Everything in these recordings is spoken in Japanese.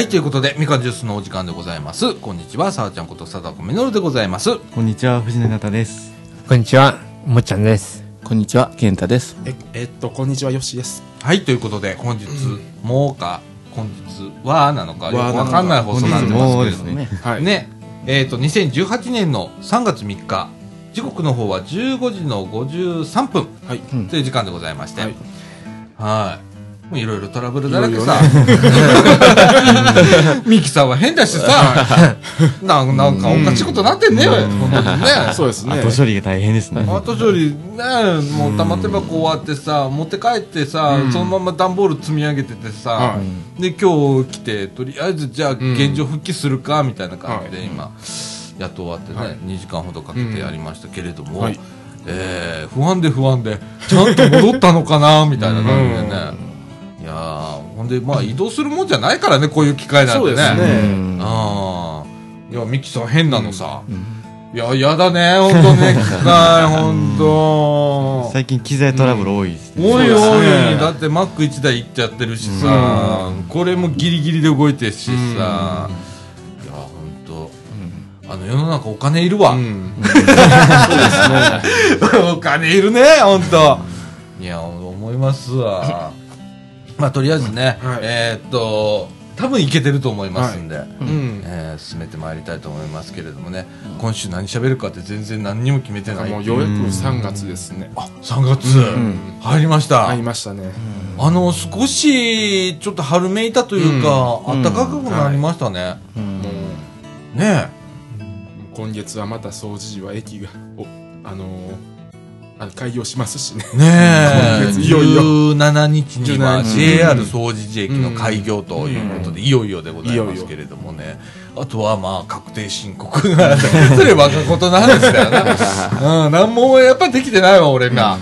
はい、ということで、みかんジュースのお時間でございます。こんにちは、さあちゃんこと貞子みのるでございます。こんにちは、藤根方です。こんにちは、もっちゃんです。こんにちは、健太です。え、えっと、こんにちは、よしです。はい、ということで、本日、もうか、本日はなのか、よくわかんない放送になってますけれども、ね。はい。ね、えっ、と、2018年の3月3日、時刻の方は15時の53分はい。という時間でございまして、はいはい。もういろいろトラブルだらけさ。ミキさんは変だしさ、なんなんかおかしいことなってんね、本当にね。そうですね。後処理が大変ですね。後処理ねもう玉手箱終わってさ持って帰ってさ、うん。そのまま段ボール積み上げててさ、はで今日来てとりあえずじゃあん現状復帰するかみたいな感じではい。今、やっと終わってね、はい。2時間ほどかけてやりましたけれども、はい。えー不安で不安でちゃんと戻ったのかなみたいな感じでね、いやーほんでまあ移動するもんじゃないからねこういう機会なんてね。そうですね。うん。ああいやミキさん変なのさ、いややだね本当ね 機械本当。最近機材トラブル多いですね。おいおい。だってマック1台いっちゃってるしさ、これもギリギリで動いてるしさ、いや本当、あの世の中お金いるわ、うん。お金いるね本当。いや思いますわまあとりあえずね、はい。えーっと多分いけてると思いますんで、うん。えー進めてまいりたいと思いますけれどもね、今週何喋るかって全然何にも決めてないもうようやく3月ですね。あ3月、ん。入りました、会いましたね。あの少しちょっと春めいたというか、うん。暖かくなりましたね、もう、ね今月はまた掃除時は駅が、お、あのー、あの開業しますしね。え。ねえいよいよ。17日には17日。JR 総持寺駅の開業ということで、いよいよでございますけれどもね。あとはまあ確定申告。が それ若事の話だよな、うん、何もやっぱできてないわ俺が。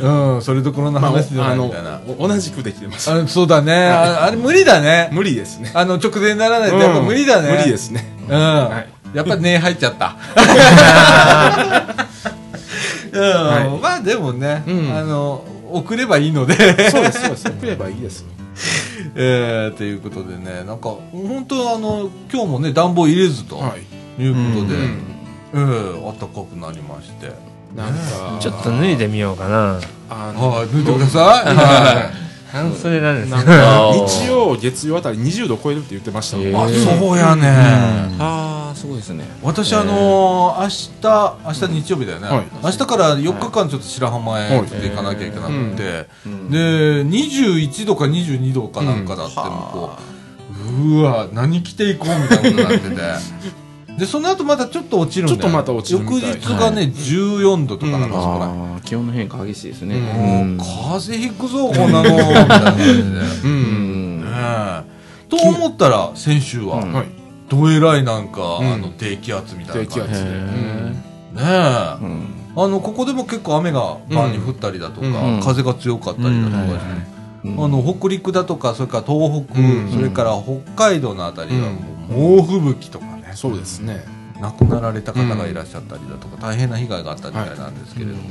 うん、それどころのまあ、話じゃないみたいな、お同じくできてます。あそうだね。ああれ無理だね。無理ですね。あの直前にならないとやっぱ無理だね、無理ですね。うん、はい。やっぱ根入っちゃった。うん。はい。まあでもね、うん。あの送ればいいので、そうです、そうです。送ればいいです。えー、ということでねなんか本当あの今日もね暖房入れずとはい。いうことで、うえん。ー暖かくなりまして。なんか、ちょっと脱いでみようかな。はい。脱いでください、は半袖なんですなんけど。か、日曜、月曜あたり20度超えるって言ってましたもん。い、あそうやね、ああ、すごいですね。私あのー、明日明日日曜日だよね、はい。明日から4日間ちょっと白浜へ行かなきゃいけなくて、うん。で21度か22度かなんかだって向こう、うわ何着ていこうみたいなことになってて。でその後またちょっと落ちるんだよ。ちょっとまた落ちるみたい。翌日がね、14度とかなんかそこら、気温の変化激しいですね。うん。風邪ひくぞこんなの。みたいな感じで、ね。う。うん。ん。え。と思ったら先週は、うん。はい。どえらいなんか、うん。あの低気圧みたいな感じで。ねえ、うん。あのここでも結構雨が晩に降ったりだとか、うん。風が強かったりだとかして、うん。あの北陸だとかそれから東北、うん。それから北海道のあたりはもう猛吹雪とかね、そうですね。亡くなられた方がいらっしゃったりだとか、大変な被害があったみたいなんですけれども、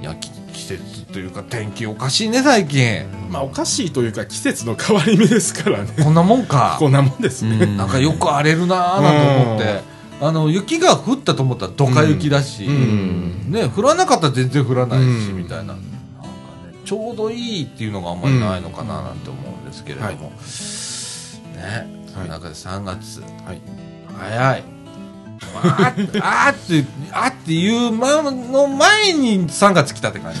い。やき季節というか天気おかしいね最近、まあ、おかしいというか、季節の変わり目ですからね。こんなもんか。こんなもんですね。なんかよく荒れるなーなんて思って、あの雪が降ったと思ったらドカ雪だし、うん。ね、降らなかったら全然降らないし、うん。みたいな。なんか、ね、ちょうどいいっていうのがあんまりないのかななんて思うんですけれども、はい。ねその中で3月、はい。早いあーあーってあーっていう前の前に3月来たって感じ、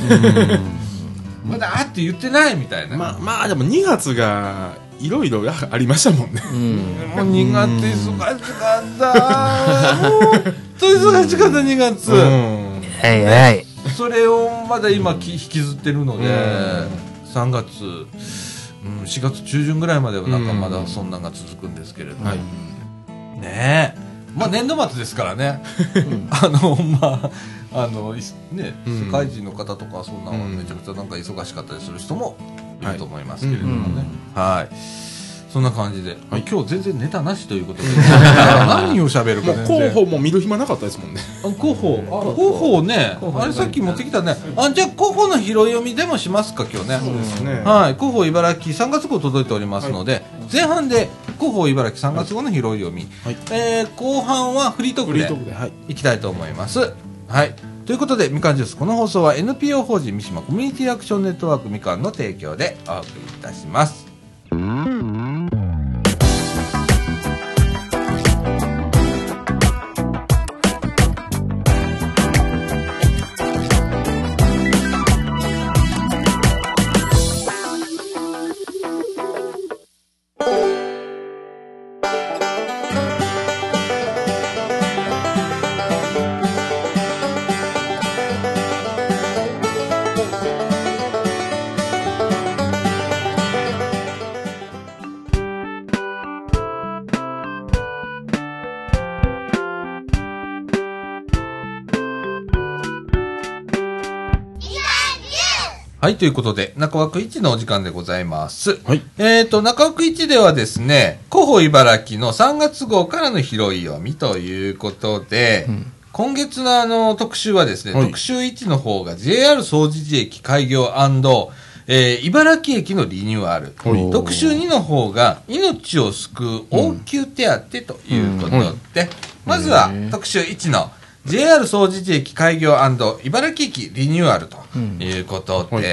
まだあーって言ってないみたいな、まあ、まあ、でも2月が、いろいろありましたもんね。うん。もう2月忙しかった。もう、本当忙しかった2月。うん。はいはい。それをまだ今き引きずってるので、3月、うん、4月中旬ぐらいまではなんかまだそんなんが続くんですけれども、はい。ねえ。まあ年度末ですからね。あの、まあ、あの、いね、うん世界人の方とかそんなのめちゃくちゃなんか忙しかったりする人もいると思いますけれどもね。はい。そそんな感じで、はい。今日全然ネタなしということで。何を喋るかもう全然。候補も見る暇なかったですもんね。あ候補あ候補ね。あれさっき持ってきたね。あじゃあ候補の拾い読みでもしますか今日ね。そうですね。はい、広報茨城3月号届いておりますので、前半で広報茨城3月号の拾い読み、はい。えー後半はフリートークでフリートークで、はい。いきたいと思います。はい。ということで、みかんジュース、この放送は NPO 法人三島コミュニティアクションネットワークみかんの提供でお送りいたします。嗯。嗯はい、ということで、中枠1のお時間でございます。はい。えーと、中枠1ではですね、広報茨城の3月号からの拾い読みということで、今月のあの特集はですね、はい特集1の方が JR 総除寺駅開業えー茨城駅のリニューアル。はい特集2の方が命を救う応急手当ということで、まずは特集1の JR 総除寺駅開業茨城駅リニューアルということで、はい。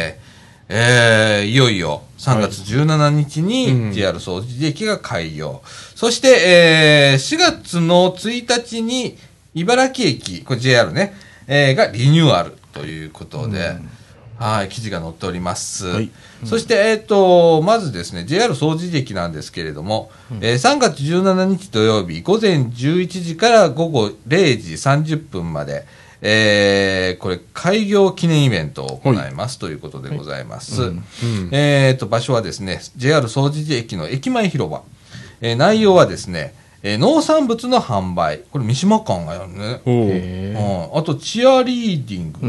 えーいよいよ3月17日うにん JR 総除寺駅が開業。そして、えー4月の1日に茨城駅、これ JR ね、えーがリニューアルということで、はい、記事が載っております。はいそして、えっ、と、まずですね、JR 総除寺駅なんですけれども、えー3月17日土曜日、午前11時から午後0時30分まで、えーこれ、開業記念イベントを行いますということでございます。うんえっ、と、場所はですね、JR 総除寺駅の駅前広場。えー内容はですね、えー農産物の販売。これ、三島館がやるね。うん、あと、チアリーディング。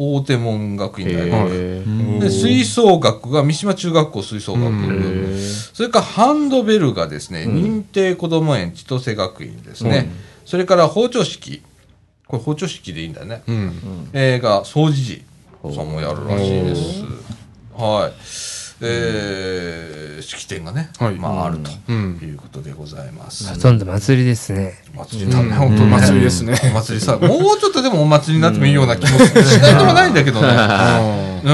うん。大手門学院大学。へで吹奏楽が三島中学校吹奏楽部、それからハンドベルがですね、認定こども園千歳学院ですね、それから包丁式。これ包丁式でいいんだね、うん。えーが総持寺さんもやるらしいです。はいえー、式典がね、はい。まああるとうん。いうことでございます、ほとんど祭りですね。祭りだね、本当にね。祭りですね。お祭りさ、もうちょっとでもお祭りになってもいいような気もしないでもないんだけどね。う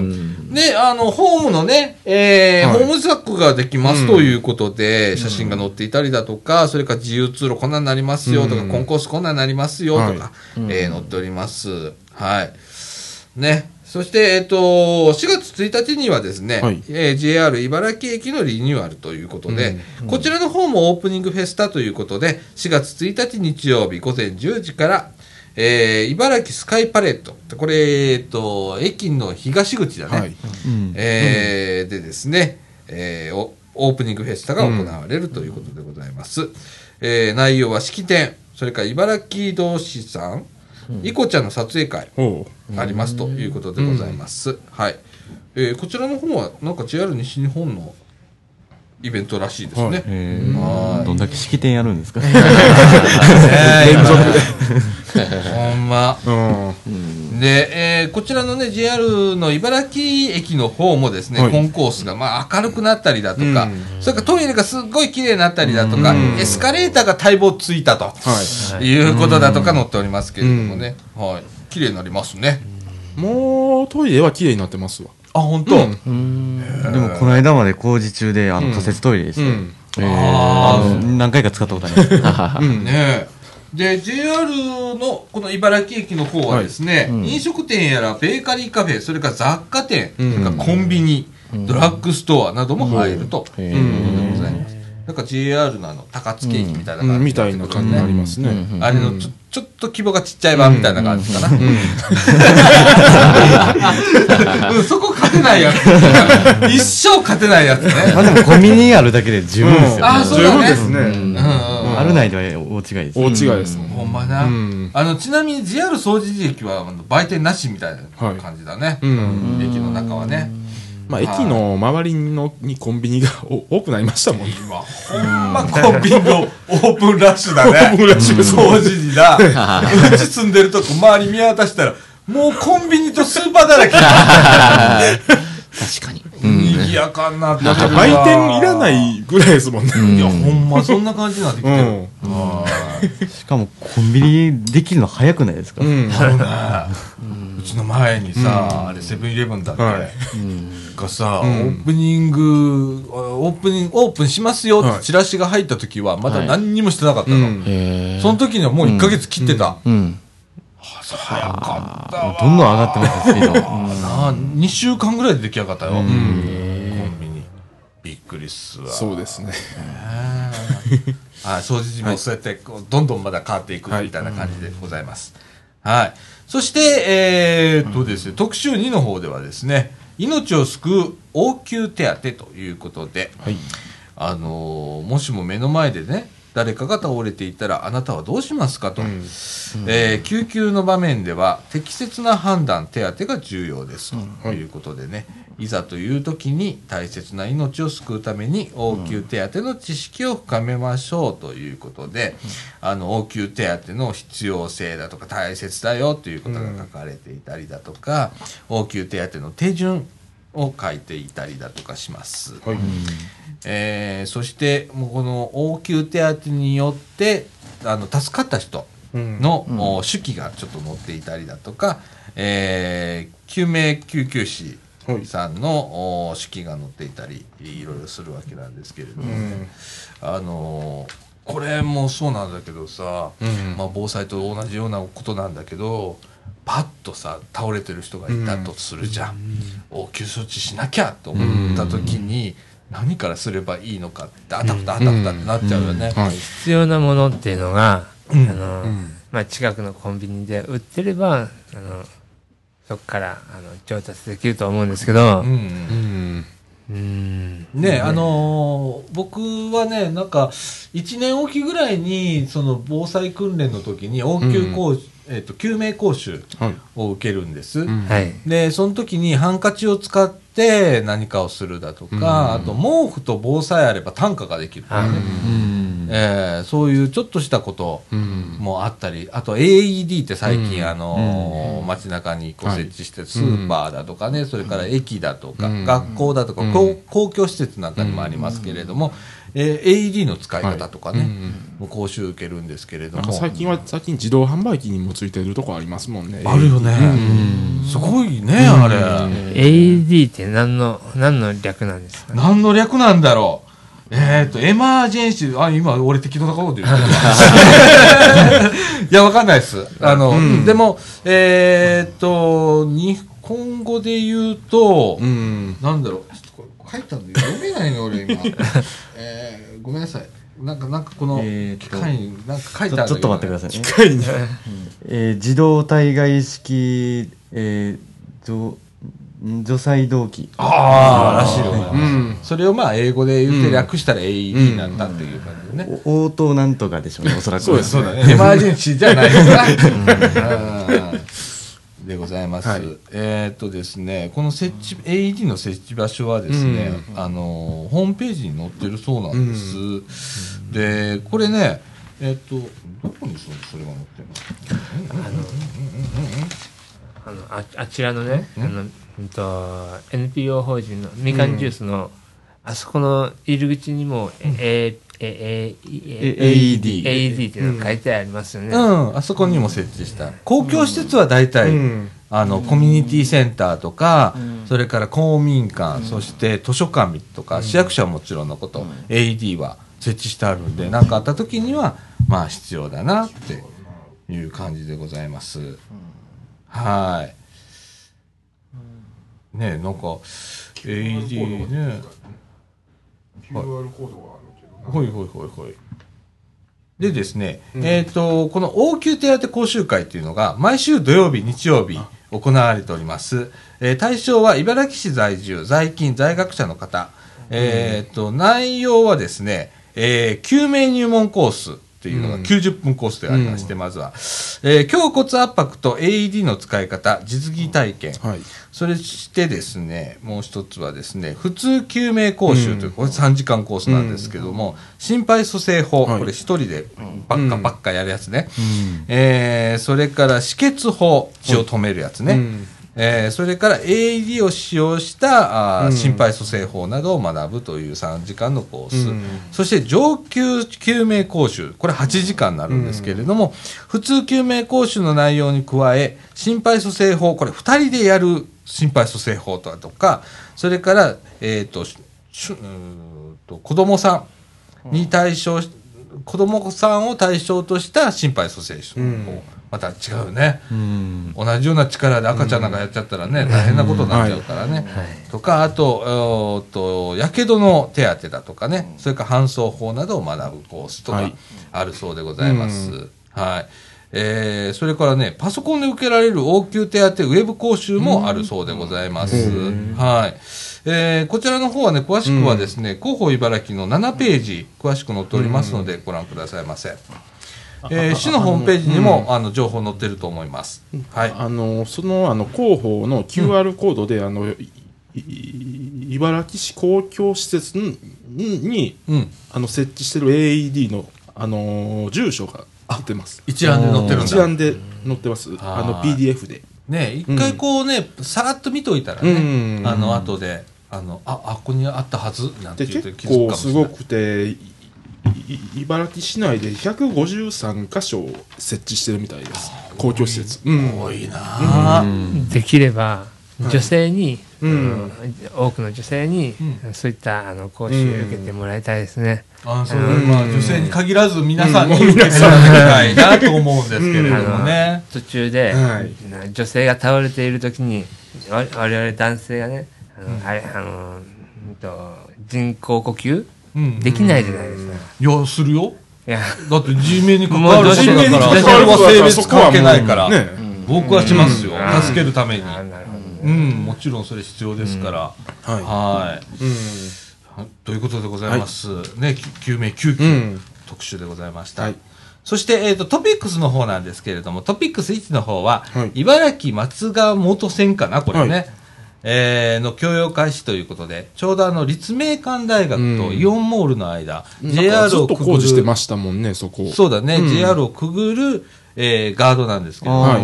ん。で、あの、ホームのね、えーはい。ホームザックができますということで、写真が載っていたりだとか、それから自由通路こんなになりますよとか、うん。コンコースこんなになりますよとか、はい。えー載っております。はい。ね。そして、えっ、と、4月1日にはですね、はいえー JR 茨城駅のリニューアルということで、こちらの方もオープニングフェスタということで、4月1日日曜日午前10時から、えー茨城スカイパレット。これ、えっ、と、駅の東口だね。はい。うんえーでですね、えーおオープニングフェスタが行われるということでございます。えー内容は式典、それから茨城同士さん、いこちゃんの撮影会ありますということでございます。はい。えーこちらの方は、なんか JR 西日本のイベントらしいですね。はいどんだけ式典やるんですか 連続で。ほんま。うん。で、えーこちらのね、JR の茨城駅の方もですね、はい。コンコースが、まあ、明るくなったりだとか、うん。それからトイレがすっごい綺麗になったりだとか、うん。エスカレーターが待望ついたと、はい。いうことだとか載っておりますけれどもね、はい。綺麗になりますね。もう、トイレは綺麗になってますわ。あ、本当、うん。でもこの間まで工事中であうん。の仮設トイレですよ、うん。ああの何回か使ったことあります。うん。ねえ。で、JR のこの茨城駅の方はですね、飲食店やらベーカリーカフェ、それから雑貨店、うん。コンビニ、ドラッグストアなども入ると。うんいうことでございます。なんか JR のあの高槻駅みたいな感じ、うんみたいな感じになりますね。あれのちょちょっと規模がちっちゃい版みたいな感じかな。うん、そこ勝てないやつ。一生勝てないやつね。まあでもコンビニあるだけで十分ですよ、あそうですね。あるないでは大違いです大違いですね。ほんまな、うんあのちなみに JR 総除寺駅はあの売店なしみたいな感じだね、うん。駅の中はねまあ、駅の周りのにコンビニがお 多くなりましたもんね。今、ほんまコンビニのオープンラッシュだね。オープンラッシュ掃除時だ。うち住んでるとこ周り見渡したら、もうコンビニとスーパーだらけ。確かに。賑やかになって。売店いらないぐらいですもんね。いや、ほんまそんな感じになってきてる。しかもコンビニできるの早くないですか？うん。うちの前にさ、あれセブンイレブンだっけ、はい。がさ、うん。オープニング、オープニング、オープンしますよはい。ってチラシが入った時は、まだはい。何にもしてなかったの。その時にはもう1ヶ月切ってた。うん。早かったわ。どんどん上がってますよ、スピード。なあ2週間ぐらいで出来上がったよ。コんンビニ。びっくりっすわ。そうですね。はい、掃除時もそうやってこうどんどんまだ変わっていくみたいな感じでございます。はい。そして、えーっとですね、特集2の方ではですね、命を救う応急手当ということで、はい。あのーもしも目の前でね、誰かが倒れていたらあなたはどうしますかと、うん。えー救急の場面では適切な判断手当が重要です。ということでね、いざという時に大切な命を救うために応急手当の知識を深めましょうということで、あの応急手当の必要性だとか大切だよということが書かれていたりだとか、応急手当の手順を書いていたりだとかします。はい。えーそしてもうこの応急手当によってあの助かった人うん。手記がちょっと載っていたりだとか、えー救命救急士はい。さんの、お手記が載っていたりいろいろするわけなんですけれども、うん。あのーこれもそうなんだけどさ、うん。まあ、防災と同じようなことなんだけどパッとさ倒れてる人がいたとするじゃん、応急処置しなきゃと思った時に、何からすればいいのかってあたふたあたふたってなっちゃうよね。はい。必要なものっていうのが、うんあの、うんまあ、近くのコンビニで売ってれば、あの、そこから、あの、調達できると思うんですけど、うんうん。うん。ねあのー僕はねなんか1年おきぐらいにその防災訓練の時に応急講、えっと救命講習はい。を受けるんです。うん。はい。でその時にハンカチを使って何かをするだとか、あと毛布と棒さえあれば担架ができるとかね、うん。えーそういうちょっとしたことうん。もあったりあと AED って最近、うん。あのー街中にこうはい。設置してスーパーだとかね、それから駅だとか、うん。学校だとか、うん。公公共施設なんかにもありますけれども、えー AED の使い方とかね、はい。うんもう講習受けるんですけれども。か最近は、最近自動販売機にもついてるとこありますもんね。あるよね、すごいね、あれ、AED って何の、何の略なんですか？何の略なんだろう。えっ、と、エマージェンシー、あ、今、俺適当なこと言ってる。いや、わかんないです。あの、うん。でも、えっ、と、日本語で言うと、うん。なんだろう、書いたんで読めないの、俺今。えー、ごめんなさい。なんか、なんかこの、機械に、なんか書いちてあるちょっと待ってくださいね。機械に。えー自動体外式、えー、除ん除細動器。ああ、らしいよね。うん。それをまあ、英語で言って略したら AED になったっていう感じでね。お応答なんとかでしょうね、おそらく。そうですそうだね。エマージェンシーじゃないですか。うんでございます。はい。えーっとですね、この設置、AED の設置場所はですね、あの、ホームページに載ってるそうなんです。で、これね、えーっと、どこにそそれが載ってるのあのああちらのね、あの、うんと、NPO 法人のみかんジュースの、あそこの入り口にも、え、え、え、え、え AED。AED っていうのが書いてありますよね。うん、あそこにも設置した。公共施設は大体、うんあの、コミュニティセンターとか、それから公民館、そして図書館とか、市役所はもちろんのこと、AED は設置してあるんで、何かあった時には、まあ必要だなっていう感じでございます。はい。ねえ、なんか、AED ね。QR コードがあるけどな。ほいほいほいほい。でですね、えっ、と、この応急手当講習会っていうのが、毎週土曜日、日曜日、行われております。えー対象は茨城市在住、在勤、在学者の方。えっ、と、内容はですね、えー救命入門コースっっていうのが90分コースでありまして、まずは、えー胸骨圧迫と AED の使い方、実技体験。はい。それしてですね、もう一つはですね、普通救命講習という、これ3時間コースなんですけども、心肺蘇生法、はい。これ一人でばっかばっかやるやつね。えーそれから止血法、血を止めるやつね。うんえーそれから AED を使用したあ心肺蘇生法などを学ぶという3時間のコース、うん。そして上級救命講習。これ8時間になるんですけれども、普通救命講習の内容に加え心肺蘇生法これ2人でやる心肺蘇生法とかそれから、えー、としと子供さんに対象し、子供さんを対象とした心肺蘇生法、うんまた違うね。うん同じような力で赤ちゃんなんかやっちゃったらね、大変なことになっちゃうからね。とか、あと、やけどの手当てだとかね、それから搬送法などを学ぶコースとかはいあるそうでございます。はい。えーそれからね、パソコンで受けられる応急手当ウェブ講習もあるそうでございます。はい。えーこちらの方はね、詳しくはですね、広報茨城の7ページ、詳しく載っておりますので、ご覧くださいませ。えー市のホームページにも、あの情報載ってると思います。はい。あのそのあの広報の QR コードで、あの茨城市公共施設ににうん。あの設置してる AED のあの住所が出てます。一覧で載ってる。一覧で載ってます。あのはい PDF で。ね一回こうね、さらっと見といたらね、うんあの、後で、あの、あ、あ、ここにあったはず、なんてで言って結気づくかもしれない。構すごくていい茨城市内で153箇所設置してるみたいです。公共施設、うん。多いな。あできれば女性に、うん。多くの女性に、そういったあの講習を受けてもらいたいですね。あそう。まあ、女性に限らず皆さんに受けてもらいたいなと思うんですけれどもね。途中で、はい。な女性が倒れている時にわ我々男性がねあの、あれあのうんと人工呼吸？うんできないじゃないですか。いや、するよ。いやだって人命に関わるしても人命に関わるどうしてもは性別関係ないから、ね僕はしますよ。うん助けるために。うん、もちろんそれ必要ですから。はいということでございます。ね、き救命救急、うん特集でございました。はいそして、えっ、と、トピックスの方なんですけれども、トピックス1の方は、はい茨城松川元線かな、これね。はいえーの供用開始ということで、ちょうどあの、立命館大学とイオンモールの間、なんか JR ずっとをくぐ工事してる、ましたもんねそこ。そうだね、うん。JR をくぐる、えーガードなんですけど、はい。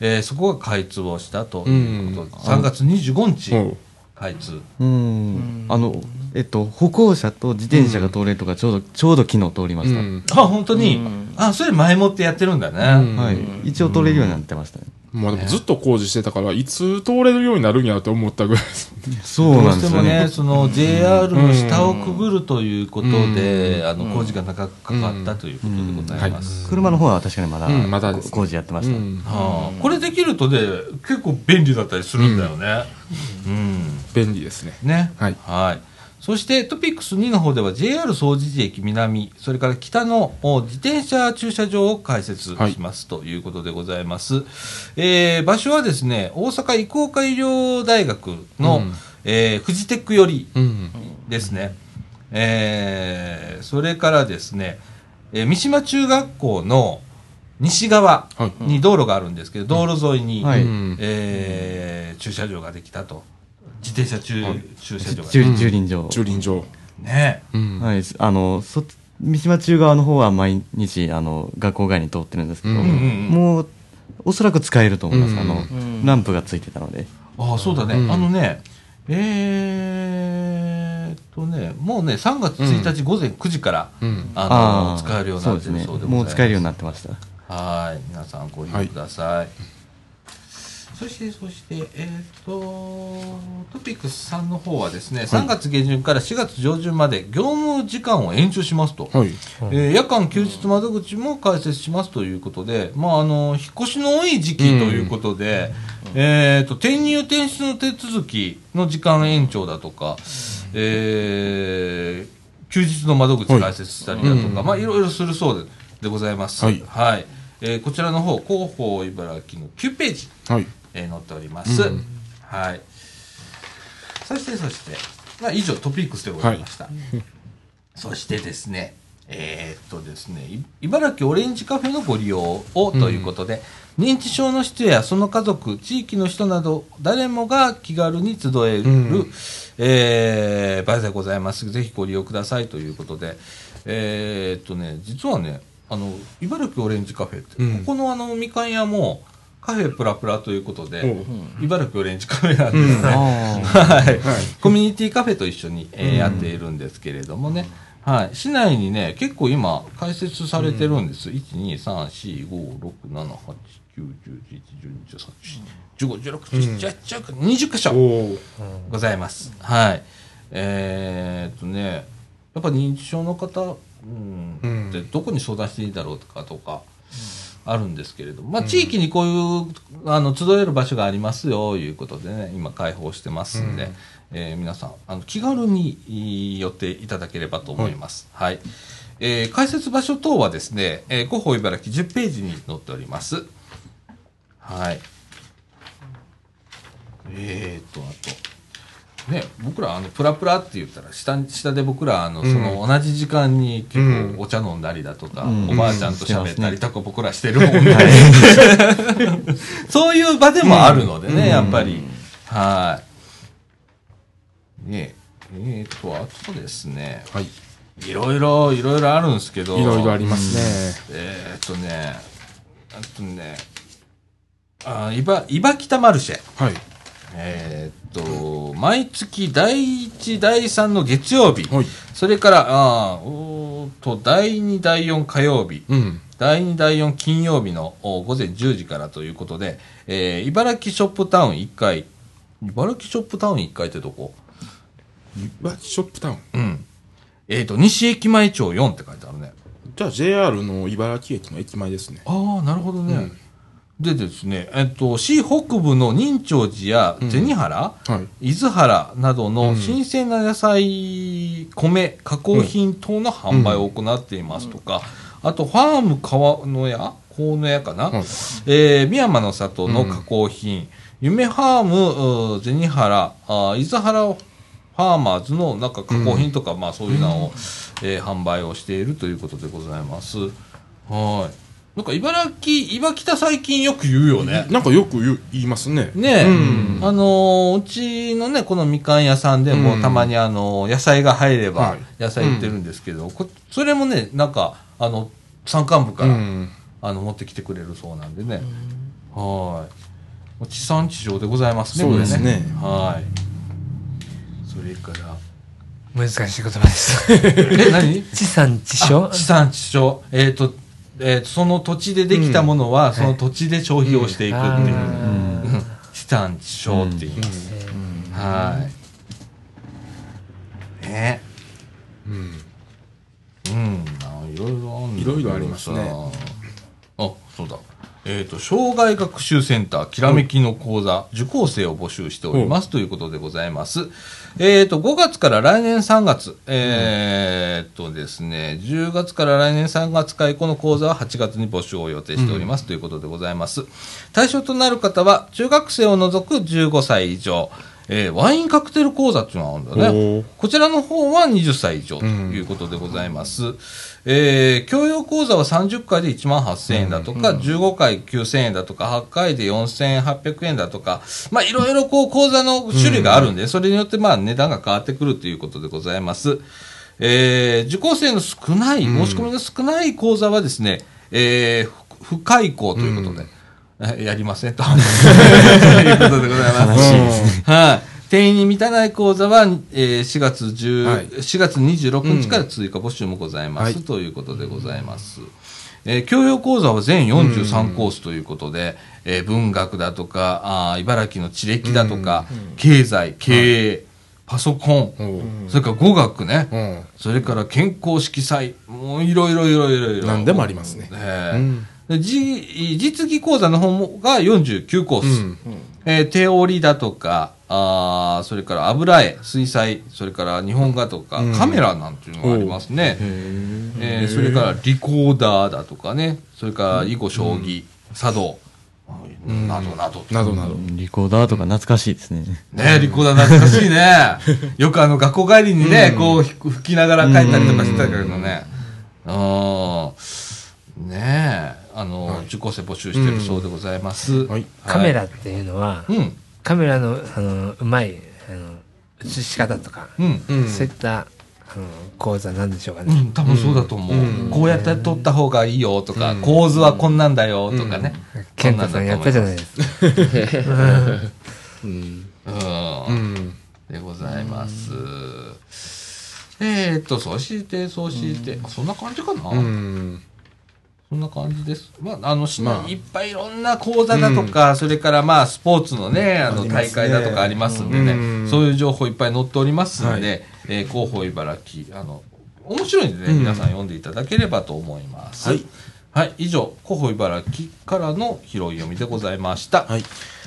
えーそこが開通をしたということで、3月25日、うん。開通。うん。あのえっと歩行者と自転車が通れるとかちょうどちょうど昨日通りました、うん。あ、本当に、あ、それ前もってやってるんだね。うん。はい。一応通れるようになってましたね、まあでもずっと工事してたからいつ通れるようになるんやと思ったぐらい。ですそうどうなんですよしてもね、ねその JR の下をくぐるということで、あの工事が長くかかったということでございます。車の方は確かにまだ,、うんまだですね。工事やってました、うん。はあ、これできるとね、結構便利だったりするんだよね。うん。便利ですね。ね。はい。はい。そしてトピックス2の方では JR 総除寺駅南、それから北のお自転車駐車場を開設します、ということでございます。えー場所はですね、大阪医工科医療大学の、うんえーフジテック寄りうんですね。えーそれからですね、えー三島中学校の西側はいに道路があるんですけど、道路沿いに、はいうんえー駐車場ができたと。自転車駐,、駐車場が。駐駐輪場、駐輪場。ね。うん。はい。あのそ三島中側の方は毎日あの学校外に通ってるんですけど、もうおそらく使えると思います、うんあのランプがついてたので。ああ、そうだね。うん。あのね、えーっとね、もうね、3月1日午前9時から、うん。あのー使えるようになって。もう使えるようになってました。はい。皆さんご利用ください。そして、そして、えーっと、トピックス3の方はですね、3月下旬から4月上旬まで業務時間を延長しますと。はい。えー夜間休日窓口も開設しますということで、まあ、あの引っ越しの多い時期ということで、えー、と転入転出の手続きの時間延長だとか、えー休日の窓口開設したりだとか、まあ、いろいろするそうででございます。はい。えーこちらの方、広報茨城の9ページ、はいえー載っております。うんはい。そして、そして、まあ、以上トピックスでございました。そしてですね、えーっとですね、い茨城オレンジカフェのご利用をということで、認知症の人やその家族、地域の人など、誰もが気軽に集える、うんえー場所でございます。ぜひご利用くださいということで、えーっとね、実はね、あの、茨城オレンジカフェって、うんここのあの、みかん屋も、カフェプラプラということで、茨城オレンジカフェなんですね。あはい、はい。コミュニティカフェと一緒に、えーうん。やっているんですけれどもね、はい、市内にね、結構今、開設されてるんです。1、2、3、4、5、6、7、8、9、10、11、12、13、14、15、16、17、18、20箇所ございます。はい。えーっとね、やっぱ認知症の方、うんうん。ってどこに相談していいだろうとかとか、あるんですけれども、まあ、地域にこういう、あの、集える場所がありますよ、いうことでね、今開放してますんで、うんえー皆さん、あの、気軽にい寄っていただければと思います。はい。えー開設場所等はですね、えー広報茨城10ページに載っております。はい。えーと、あと、ね、僕ら、あの、プラプラって言ったら、下に、下で僕ら、あの、その、同じ時間に結うん構お茶飲んだりだとか、うんおばあちゃんと喋ったりうんとか僕らしてるもんで、そういう場でもあるのでね、やっぱり。はい。ねえ、えーと、あとですね、はい。いろいろ、いろいろあるんですけど、いろいろありますね。えーっとね、あとね、あいば、いばきたマルシェ。はい。えーっと、毎月第1、第3の月曜日、はい。それから、あーおと、第2、第4火曜日、うん。第2、第4金曜日のお午前10時からということで、えー茨城ショップタウン1階、茨城ショップタウン1階ってどこ？茨城ショップタウン。うん。えーっと、西駅前町4って書いてあるね。じゃあ JR の茨城駅の駅前ですね。ああ、なるほどね。でですね、えっと、市北部の仁長寺や銭原、はい。伊豆原などの新鮮な野菜、米、加工品等の販売を行っていますとか、あと、ファーム川野屋河野屋かな、はい。えー、宮山の里の加工品、夢ファーム、銭原、あー伊豆原ファーマーズのなんか加工品とか、まあそういうのを、えー販売をしているということでございます。はい。なんか茨城、茨城田最近よく言うよね。なんかよく言う言いますね。ねえ、うんあのーうちのね、このみかん屋さんでも、うんたまにあのー野菜が入ればはい、野菜売ってるんですけど、こそれもね、なんか、あの、山間部から、うん。あの、持ってきてくれるそうなんでね。はい。地産地消でございますね、そうですねこれはい。それから、難しい言葉です。え、何？地産地消？あ地産地消。えっ、と、えーと、その土地でできたものは、その土地で消費をしていくっていう。地産地消って言います。はい。ねうん。うん、あいろいろいろいろありますねさあ、そうだ。えっ、と、障害学習センター、きらめきの講座、受講生を募集しておりますということでございます。えっ、と、5月から来年3月、えっ、とですね、10月から来年3月開講の講座は8月に募集を予定しておりますということでございます。対象となる方は、中学生を除く15歳以上、えーワインカクテル講座っていうのがあるんだね。こちらの方は20歳以上ということでございます。えー教養講座は30回で1万8000円だとか、15回9000円だとか、8回で4800円だとか、まあいろいろこう講座の種類があるんで、それによってまあ値段が変わってくるということでございます。えー受講生の少ない、申し込みの少ない講座はですね、えー不不開講ということで、え やりませんと。ということでございます。はい。定員に満たない講座は、えー4月10、はい。4月26日から追加募集もございます、はい。ということでございます。えー教養講座は全43コースということで、えー文学だとか、あー茨城の地歴だとか、経済、経営、パソコン、それから語学ね、うん。それから健康色彩、もういろいろいろいろいろ。何でもありますね。え実技講座の方もが49コース。うんえー手織りだとか、あーそれから油絵、水彩、それから日本画とか、うんカメラなんていうのがありますね。えーそれからリコーダーだとかね、それから囲碁将棋、茶道、などなど。などなど。リコーダーとか懐かしいですね。ねリコーダー懐かしいね。よくあの学校帰りにね、こうひ吹きながら帰ったりとかしてたけどね。うん。ねえ、あの、受講生募集してるそうでございます。はいカメラっていうのは、うん。カメラのあのうまいあの写し方とか、うん。うんそういったあの講座なんでしょうかね。うん、多分そうだと思う、うんこうやって撮った方がいいよとか、うん構図はこんなんだよとかね。健太さんやったじゃないいですか。うん。うんうん。でございます。えーっと、そして、そして、そんな感じかな、うん。そんな感じです。まあ、あの、市内まあ。いっぱいいろんな講座だとか、それからまあ、スポーツのね、あの、大会だとかありますんでね、うん。そういう情報いっぱい載っておりますんで、はい。えー広報茨城、あの、面白いんでね、うん。皆さん読んでいただければと思います。はい。はい、以上、広報茨城からの拾い読みでございました。はい。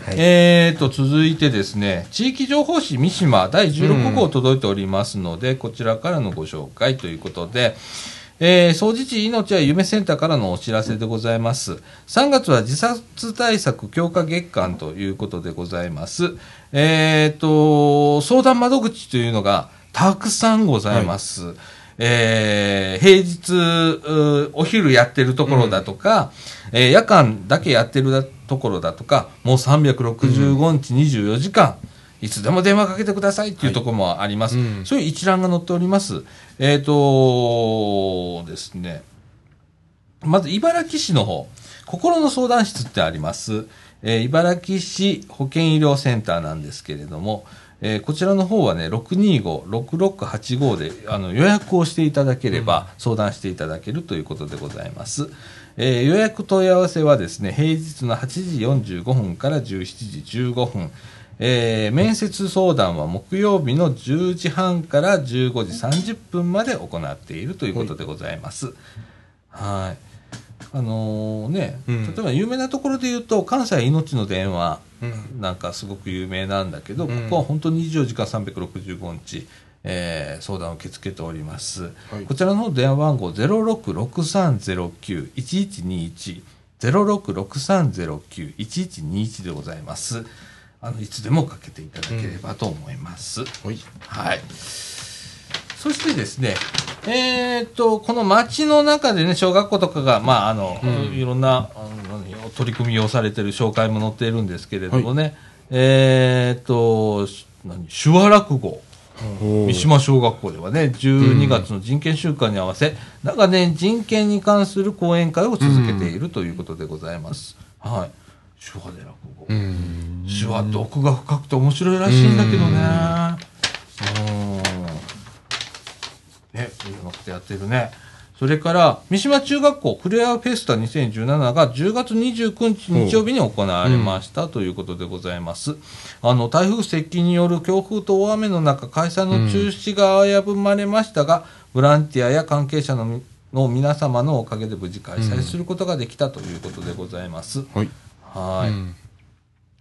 はい。えーと、続いてですね、地域情報誌三島第16号届いておりますので、こちらからのご紹介ということで、えー、総除地命は夢センターからのお知らせでございます。3月は自殺対策強化月間ということでございます。えーと、相談窓口というのがたくさんございます。えー平日お昼やってるところだとか、えー夜間だけやってるだところだとか、もう365日24時間、いつでも電話かけてくださいっていうところもあります。うんそういう一覧が載っております。えっ、とですね、まず茨城市の方、心の相談室ってあります。えー茨城市保健医療センターなんですけれども、えーこちらの方はね、625-6685であの予約をしていただければ相談していただけるということでございます。えー予約問い合わせはですね、平日の8時45分から17時15分、えー面接相談は木曜日の10時半から15時30分まで行っているということでございます。はい。あのね、うん例えば有名なところで言うと、関西命の電話うん。なんかすごく有名なんだけど、うんここは本当に24時間365日、えー相談を受け付けております。はいこちらの電話番号0663091121、0663091121でございます。あの、いつでもかけていただければと思います。はい。はい。そしてですね、えーっと、この町の中でね、小学校とかが、まあ、あの、うんいろんなあの何取り組みをされてる紹介も載っているんですけれどもね、えーっと、し何手話落語。三島小学校ではね、12月の人権週間に合わせ、長年人権に関する講演会を続けているということでございます。はい。手話で落語。うん。手話って奥が深くて面白いらしいんだけどね。うん。ね、いろんなことやってるね。それから、三島中学校フレアフェスタ2017が10月29日日曜日に行われましたということでございます。あの、台風接近による強風と大雨の中、開催の中止が危ぶまれましたが、ボランティアや関係者のみの皆様のおかげで無事開催することができたということでございます。はい。はい。うん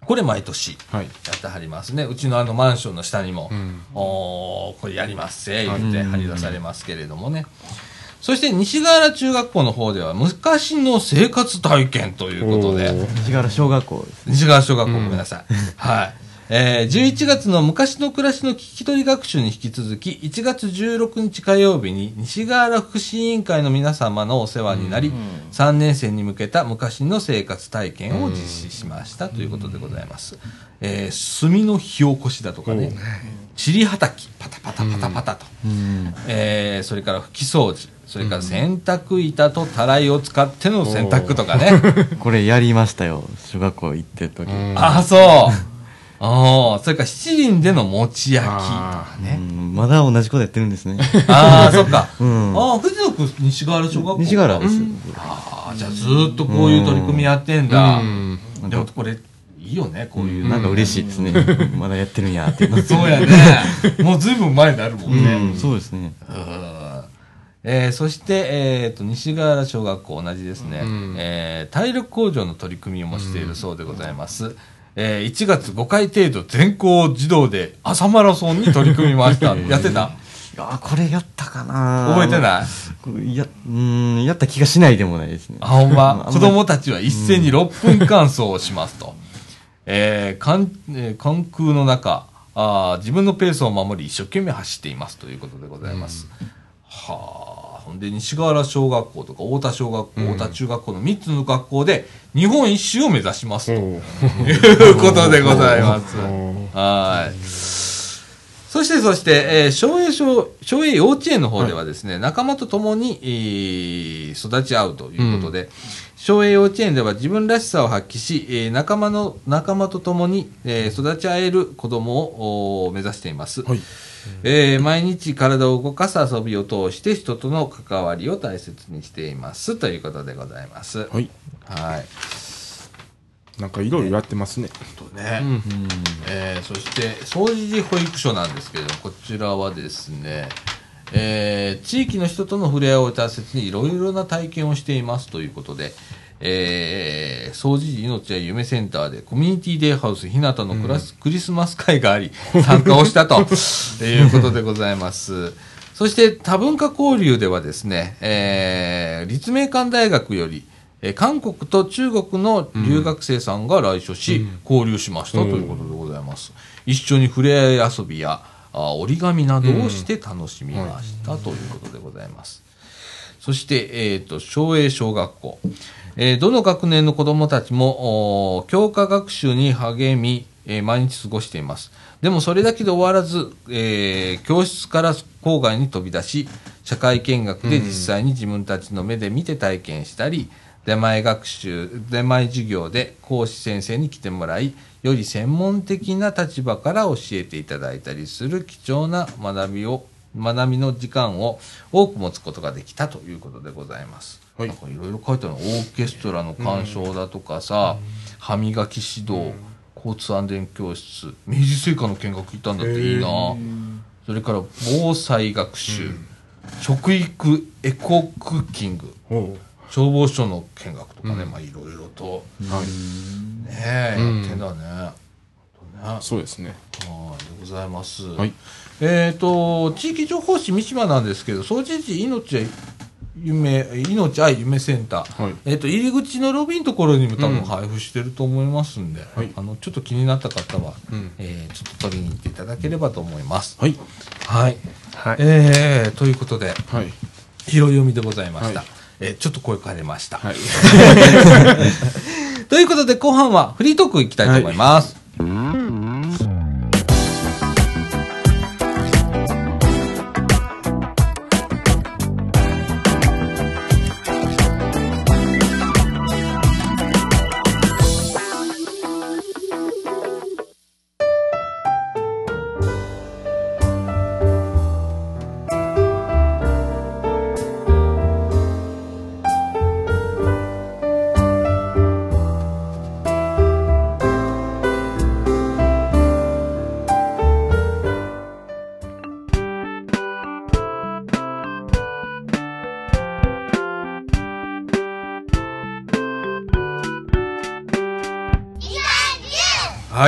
これ毎年はい。やってはりますね。うちのあのマンションの下にも、うんおーこれやりますせ、言って張り出されますけれどもね。そして西川原中学校の方では昔の生活体験ということで、西原小学校です。西川原小学校、ごめんなさい。はい。えー、11月の昔の暮らしの聞き取り学習に引き続き、1月16日火曜日に西川原福祉委員会の皆様のお世話になり、3年生に向けた昔の生活体験を実施しましたということでございます。えー、炭の火起こしだとかね、チリはたき、パタパタパタパタと、うん。えー、それから拭き掃除、それから洗濯板とたらいを使っての洗濯とかね。これやりましたよ。小学校行ってる時。うんああ、そう。ああ、それから七輪での餅焼きとかうね。んまだ同じことやってるんですね。ああ、そっか。うんああ、藤野君、西川原小学校。西原です。ああ、じゃあずーっとこういう取り組みやってんだ。うんでもこれ、いいよね、こういう。なんか嬉しいですね。まだやってるんやって。そうやね。もうずいぶん前になるもんうね。ん、そうですね。うんえーそして、えー、と西川原小学校同じですね、うんえー体力向上の取り組みもしているそうでございます、えー1月5回程度全校児童で朝マラソンに取り組みました。やってた？いや、これやったかな。覚えてない？いや、うん、やった気がしないでもないですね。あほんま？子供たちは一斉に6分間走をしますと、えー、関えー関空の中あー自分のペースを守り一生懸命走っていますということでございます、はあほんで西河原小学校とか太田小学校、太田中学校の3つの学校で日本一周を目指しますということでございます。はい。そして、そして、えー、昭栄小、昭栄幼稚園の方ではですね、仲間と共に、えー育ち合うということで、昭栄幼稚園では自分らしさを発揮し、えー仲間の、仲間と共に、えー育ち合える子供をお目指しています。はい。えー毎日体を動かす遊びを通して人との関わりを大切にしていますということでございます。はい。はい。なんかいろいろやってますね。とね、えーそして総除寺保育所なんですけれどもこちらはですね、えー地域の人との触れ合いを大切にいろいろな体験をしていますということで、えー、総除寺命や夢センターでコミュニティデイハウス日向のクラス、クリスマス会があり参加をしたと いうことでございます。そして多文化交流ではですね、えー立命館大学より、えー韓国と中国の留学生さんが来所し、交流しましたということでございます。一緒に触れ合い遊びやあ折り紙などをして楽しみました、ということでございます。そして、えっ、と、昭栄小学校。えーどの学年の子供たちも、教科学習に励み、えー毎日過ごしています。でもそれだけで終わらず、えー教室から郊外に飛び出し、社会見学で実際に自分たちの目で見て体験したり、出前学習、出前授業で講師先生に来てもらい、より専門的な立場から教えていただいたりする貴重な学びを、学びの時間を多く持つことができたということでございます。はいなんかいろいろ書いてあるの、オーケストラの鑑賞だとかさ、歯磨き指導、交通安全教室、明治製菓の見学行ったんだっていいな。それから防災学習、食育エコクッキング、消防署の見学とかね、まあいろいろと、はい。ねえ、うんやってんだね。ねそうですね。はい、でございます。はい。えっ、と、地域情報誌三島なんですけど、総知事命や夢、命愛夢センター。はいえっ、と、入り口のロビーのところにも多分うん配布してると思いますんで、はいあの、ちょっと気になった方は、うんえーちょっと取りに行っていただければと思います。はい。はい。はい。えー、ということで、はい。拾い読みでございました。はいえーちょっと声変えました。はい。ということで、後半はフリートークいきたいと思います。はい、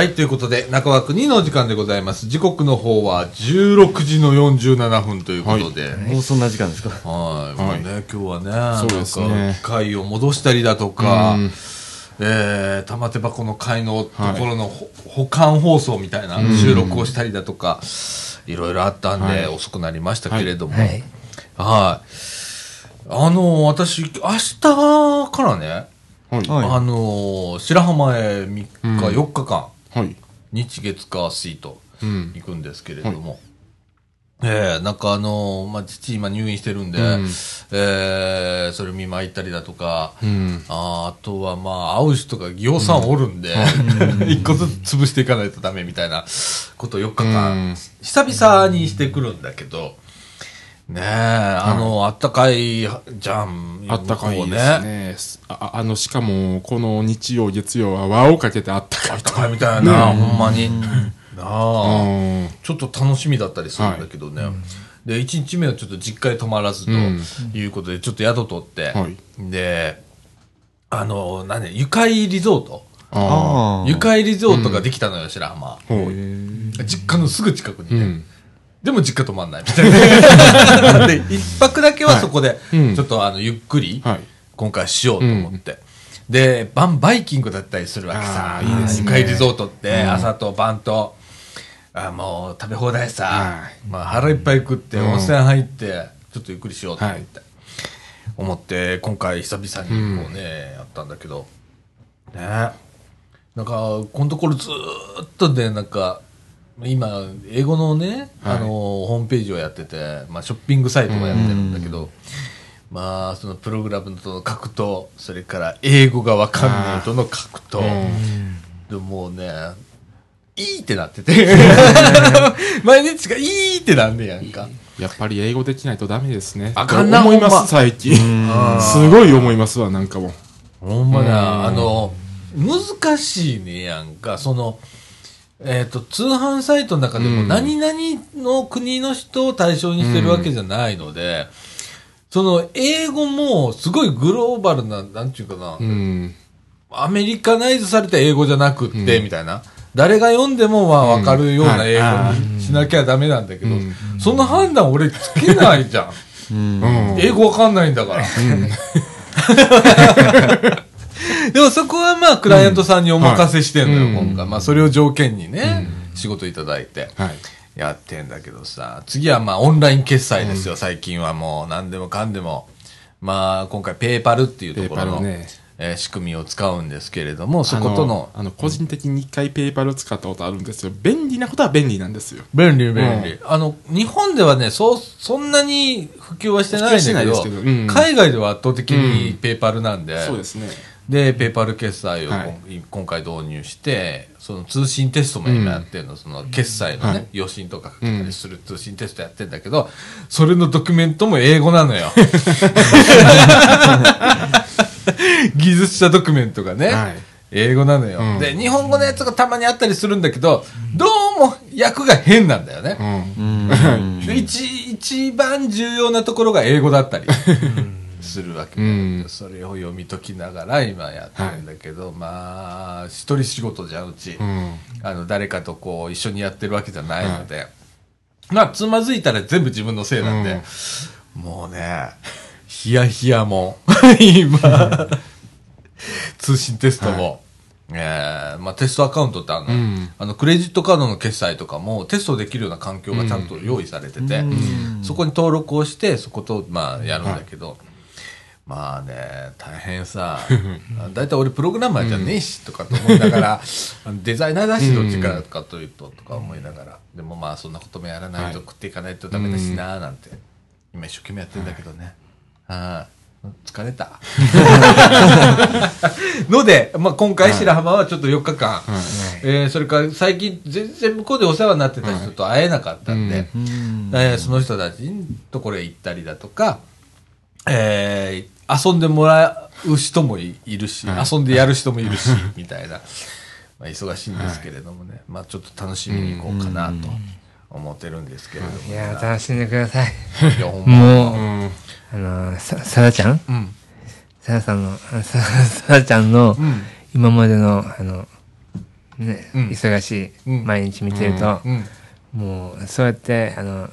ということで、中枠2のお時間でございます。時刻の方は16時の47分ということで、もうそんな時間ですか？はい、はいもうね、今日はね、そうですね。機械を戻したりだとか、うん。えー玉手箱の会のところのほ、保管放送みたいな収録をしたりだとか、いろいろあったんで、はい。遅くなりましたけれども、ははい。い。あの、私、明日からね、はい。はいあの、白浜へ3日、うん。4日間、はい。日月火水とうん。行くんですけれども、ええなんかあのまあ、父今入院してるんで、うんええそれ見舞い行ったりだとか、うん。ああとはまあ、会う人がぎょうさんおるんで、一個ずつ潰していかないとダメみたいなことを4日間、うん久々にしてくるんだけど、ねえ、あの、あったかいじゃん。あったかいですね。ああの、しかも、この日曜、月曜は輪をかけてあったかいとあったかいみたいな、ほんまに。なあ。うんちょっと楽しみだったりするんだけどね。で、1日目はちょっと実家へ泊まらずとうんいうことで、ちょっと宿取って、はいで、あの、何ね、愉快リゾート。ああ愉快リゾートができたのよ、白浜。実家のすぐ近くにね。うん。でも実家泊まんないみたいな。で、一泊だけはそこで、うん。ちょっとあの、ゆっくり、はい。今回しようと思って。で、晩バイキングだったりするわけさ。いいですね。リゾートって、うん。朝と晩と、あもう食べ放題さ。は、まあ腹いっぱい食って、うん。温泉入って、ちょっとゆっくりしようと思って。思って、今回久々にこうね、やったんだけど、ね。なんか、このところずーっとね、なんか、今、英語のね、はい。あの、ホームページをやってて、まあ、ショッピングサイトもやってるんだけど、まあ、そのプログラムとの格闘、それから英語がわかんないとの格闘、でもうね、いいってなってて、毎日がいいってなんねやんか。やっぱり英語できないとダメですね。あかんな思いま、す最近。すごい思いますわ、なんかも。う。ほんまうん。だ、あの、難しいねやんか、その、えっ、と、通販サイトの中でもうん何々の国の人を対象にしてるわけじゃないので、その、英語もすごいグローバルな、なんちゅうかな、うん。アメリカナイズされた英語じゃなくって、うんみたいな。誰が読んでもまあわかるような英語にしなきゃダメなんだけど、うんその判断俺つけないじゃん。うんうん。英語わかんないんだから。でもそこはまあ、クライアントさんにお任せしてんのよ、うん今回。まあ、それを条件にね、仕事いただいてはい。やってんだけどさ、次はまあ、オンライン決済ですよ、最近はもう、何でもかんでも。まあ、今回、ペーパルっていうところの、ね。えー仕組みを使うんですけれども、そことの、あの、個人的に一回ペーパル使ったことあるんですよ。便利なことは便利なんですよ。便利、便利。あの、日本ではね、そう、そんなに普及はしてないんだけど、けどうん海外では圧倒的にペーパルなんで、そうですね。で、ペーパル決済を、はい。今回導入して、その通信テストも今やってるの、その決済のね、はい。余震とかかけたりする通信テストやってんだけど、それのドキュメントも英語なのよ。技術者ドキュメントがね、はい。英語なのよ、うん。で、日本語のやつがたまにあったりするんだけど、どうも訳が変なんだよね。うん。一一番重要なところが英語だったりするわけ、うん。それを読み解きながら今やってるんだけど、まあ一人仕事じゃんうち、うん。あの誰かとこう一緒にやってるわけじゃないので、まあつまずいたら全部自分のせいなんで、もうねヒヤヒヤも 今。通信テストも、えーまあ、テストアカウントってあの、うん。あのクレジットカードの決済とかもテストできるような環境がちゃんと用意されてて、そこに登録をしてそことまあやるんだけど、まあね大変さ。だいたい俺プログラマーじゃねえしとかと思いながら、デザイナーだしどっちかかというととか思いながら。でもまあそんなこともやらないとはい食っていかないとダメだしななんて、今一生懸命やってんだけどね、はい。疲れた。ので、まあ、今回白浜はちょっと4日間、えーそれから最近全然向こうでお世話になってた人と会えなかったんで、うん。えーその人たちのところへ行ったりだとか、えー遊んでもらう人もいいるし、はい。遊んでやる人もいるし、みたいな、まあ、忙しいんですけれどもね、まあちょっと楽しみに行こうかなと思ってるんですけれども、いや、楽しんでください。いやほんま。もう、うん。あの、さ、さだちゃん？うん。さださんの、あさ、さだちゃんのうん。今までの、あの、ね、うん。忙しいうん。毎日見てると、うん。もう、そうやって、あの、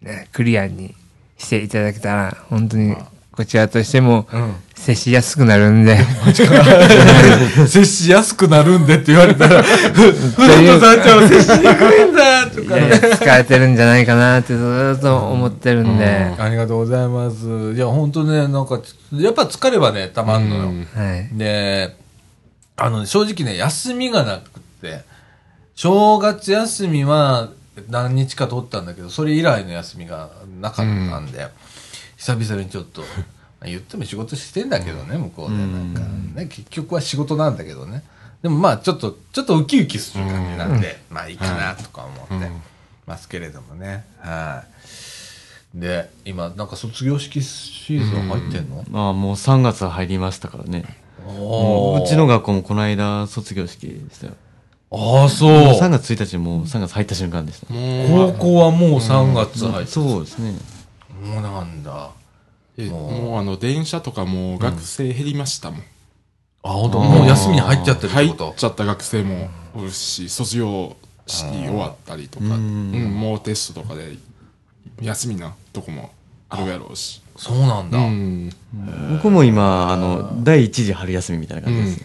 ね、クリアにしていただけたら、本当に、こちらとしても、うん。接しやすくなるんで、接しやすくなるんでって言われたら、ふ、ふだとさんちゃんは接しにくいんだとかいやいや疲れてるんじゃないかなってずっと思ってるんで、ありがとうございます。いや、本当ね、なんか、やっぱ疲ればね、たまんのよ。うんはい。で、あの、正直ね、休みがなくって、正月休みは何日か取ったんだけど、それ以来の休みがなかったんで、久々にちょっと、言っても仕事してんだけどね、向こうで。なんかね、結局は仕事なんだけどね。でもまあ、ちょっと、ちょっとウキウキする感じなんで、まあいいかなとか思ってますけれどもね。はい。で、今、なんか卒業式シーズン入ってんの、まあもう3月入りましたからね。ううちの学校もこの間卒業式でしたよ。ああ、そう。3月1日もう3月入った瞬間でした。高校はもう3月入ってそうですね。そうなんだ。えもうもうあの、電車とかも学生減りましたもん。あ、本当？もう休みに入っちゃってるって入っことちゃった学生もおるし、卒業式終わったりとか、ううんん、もうテストとかで休みなとこもあるやろうし。そうなんだ。うん。僕も今、あの、第一次春休みみたいな感じです。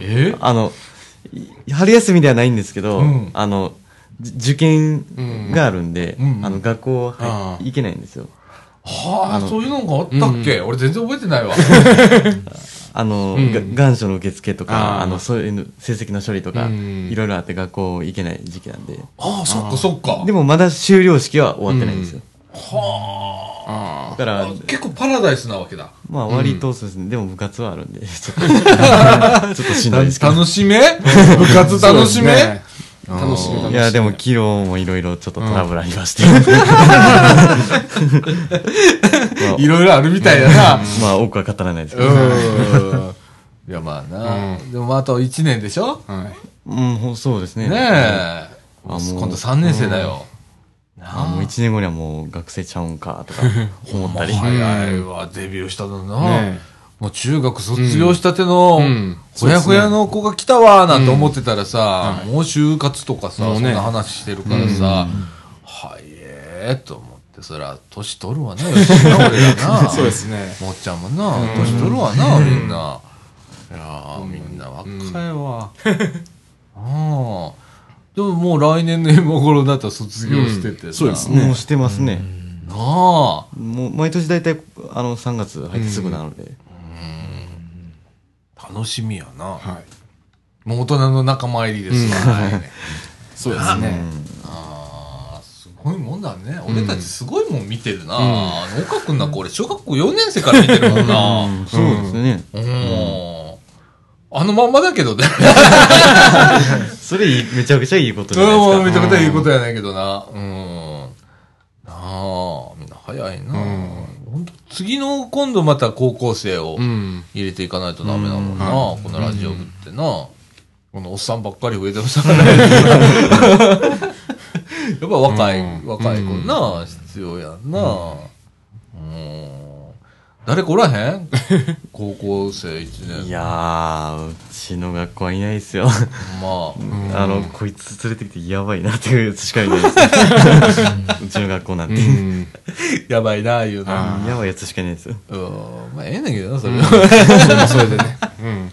え？あの、い春休みではないんですけど、うんあの、じ受験があるんで、うんあの、学校あ入行けないんですよ。はあ、そういうのがあったっけ、俺全然覚えてないわ。あの、うんが願書の受付とか、あの、そういうの成績の処理とか、うんいろいろあって学校行けない時期なんで。ああ、そっかそっか。でもまだ修了式は終わってないんですよ。はあだからあ。、結構パラダイスなわけだ。まあ割とそうですね。でも部活はあるんで、ちょっと、ちょっとしんどいですけど。楽しめ？部活あ。楽しめ、ね楽しみ楽しみ。いや、でも昨日もいろいろちょっとトラブルありまして。ま あいろいろあるみたいだな。まあ多くは語らないですけど。うん。いや、まあな。うでもあと1年でしょ？はい。うん、ほそうですね。ねえ。あもう今度3年生だよ。あもう1年後にはもう学生ちゃうんか、とか 思ったり。早いわ、デビューしたのな。ねもう中学卒業したての、うんほやほやの子が来たわ、なんて思ってたらさ、もう就活とかさ、もうねそんな話してるからさ、はいえーと思って、そりゃ、年取るわな、よしな、俺らな。そうですね。もっちゃんもな、年取るわな、みんな。いやー、みんな若いわ。ああ。でももう来年の今頃だったら卒業しててさ、うんそうですねもうしてますね。なあ。もう毎年大体、あの、3月入ってすぐなので。楽しみやな。はい。もう大人の仲間入りですわ。はいねそうですね。ああ、すごいもんだね。俺たちすごいもん見てるな。あの岡君なんか俺小学校4年生から見てるもんな。うんそうですね。うん。あのまんまだけどね。それいい、めちゃくちゃいいことじうゃないですか。ん、めちゃくちゃいいことやねんけどな。うん。なあ、みんな早いな。ほんと次の今度また高校生をうん。入れていかないとダメなもんな。このラジオ部ってな。このおっさんばっかり増えてましたからね。やっぱ若い、うん若い子な、必要やんな。うん。誰かおらへん？高校生1年。いやー、うちの学校はいないですよ。まあ。あの、こいつ連れてきてやばいなっていうやつしかいないです。うちの学校なんうて。ん。やばいな、言うな。やばいやつしかいないですよ。うん。まあ、ええねんけどな、それは。それでね。うん。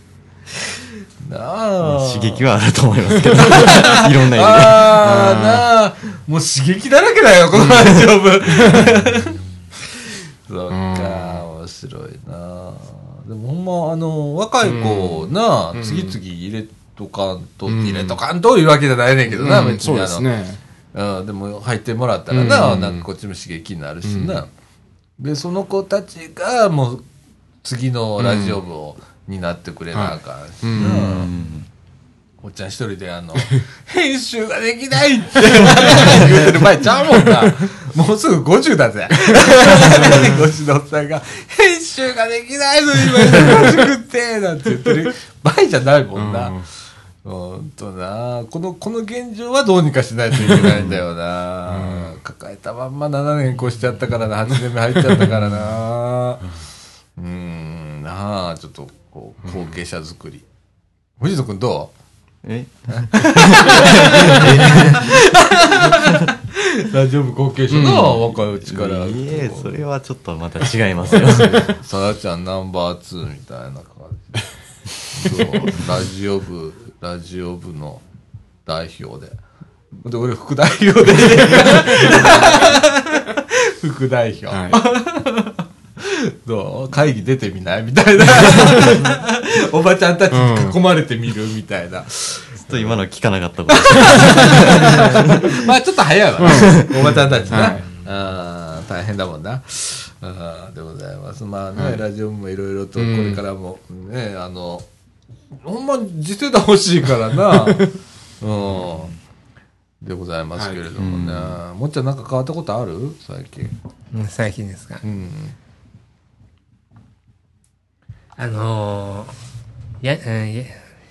なあ。刺激はあると思いますけど。いろんな意味ああ、なあ。もう刺激だらけだよ、このラジオ部。そっか、面白いな。でもほんま、あの、若い子な、次々入れとかんと、うん入れとかんというわけじゃないねんけどな、うん別にあの。そうん、でも入ってもらったらな、うんなんかこっちも刺激になるしな。で、その子たちがもう次のラジオ部を担ってくれなあかんしな。うんおっちゃん一人であの、編集ができないって 言ってる前ちゃうもんな。もうすぐ50だぜ。50のおっさんが、編集ができないの今。忙しくって、なんて言ってる。場合じゃないもんな。ほんとな。この、この現状はどうにかしないといけないんだよな、抱えたまんま7年越しちゃったからな、8年目入っちゃったからな。うーん、なあ、ちょっと、こう、後継者作り。藤野くんどえ？う 大丈夫後継者な、若いうちから。いえ、それはちょっとまた違いますよ。さやちゃんナンバー2みたいな感じ。そう、ラジオ部、ラジオ部の代表で。で、俺副代表で。副代表。はどう？会議出てみない？みたいな。おばちゃんたちに囲まれてみる？みたいな。ちょっと今の聞かなかったこと。まあちょっと早いわね。おばちゃんたちな。はいあー大変だもんな。あーでございます。まあね、ラジオもいろいろとこれからもね、あの、ほんま次世代欲しいからな。うん。でございますけれどもね。もっちゃんなんか変わったことある？最近。うん最近ですか。うん。あのー、や、うんや、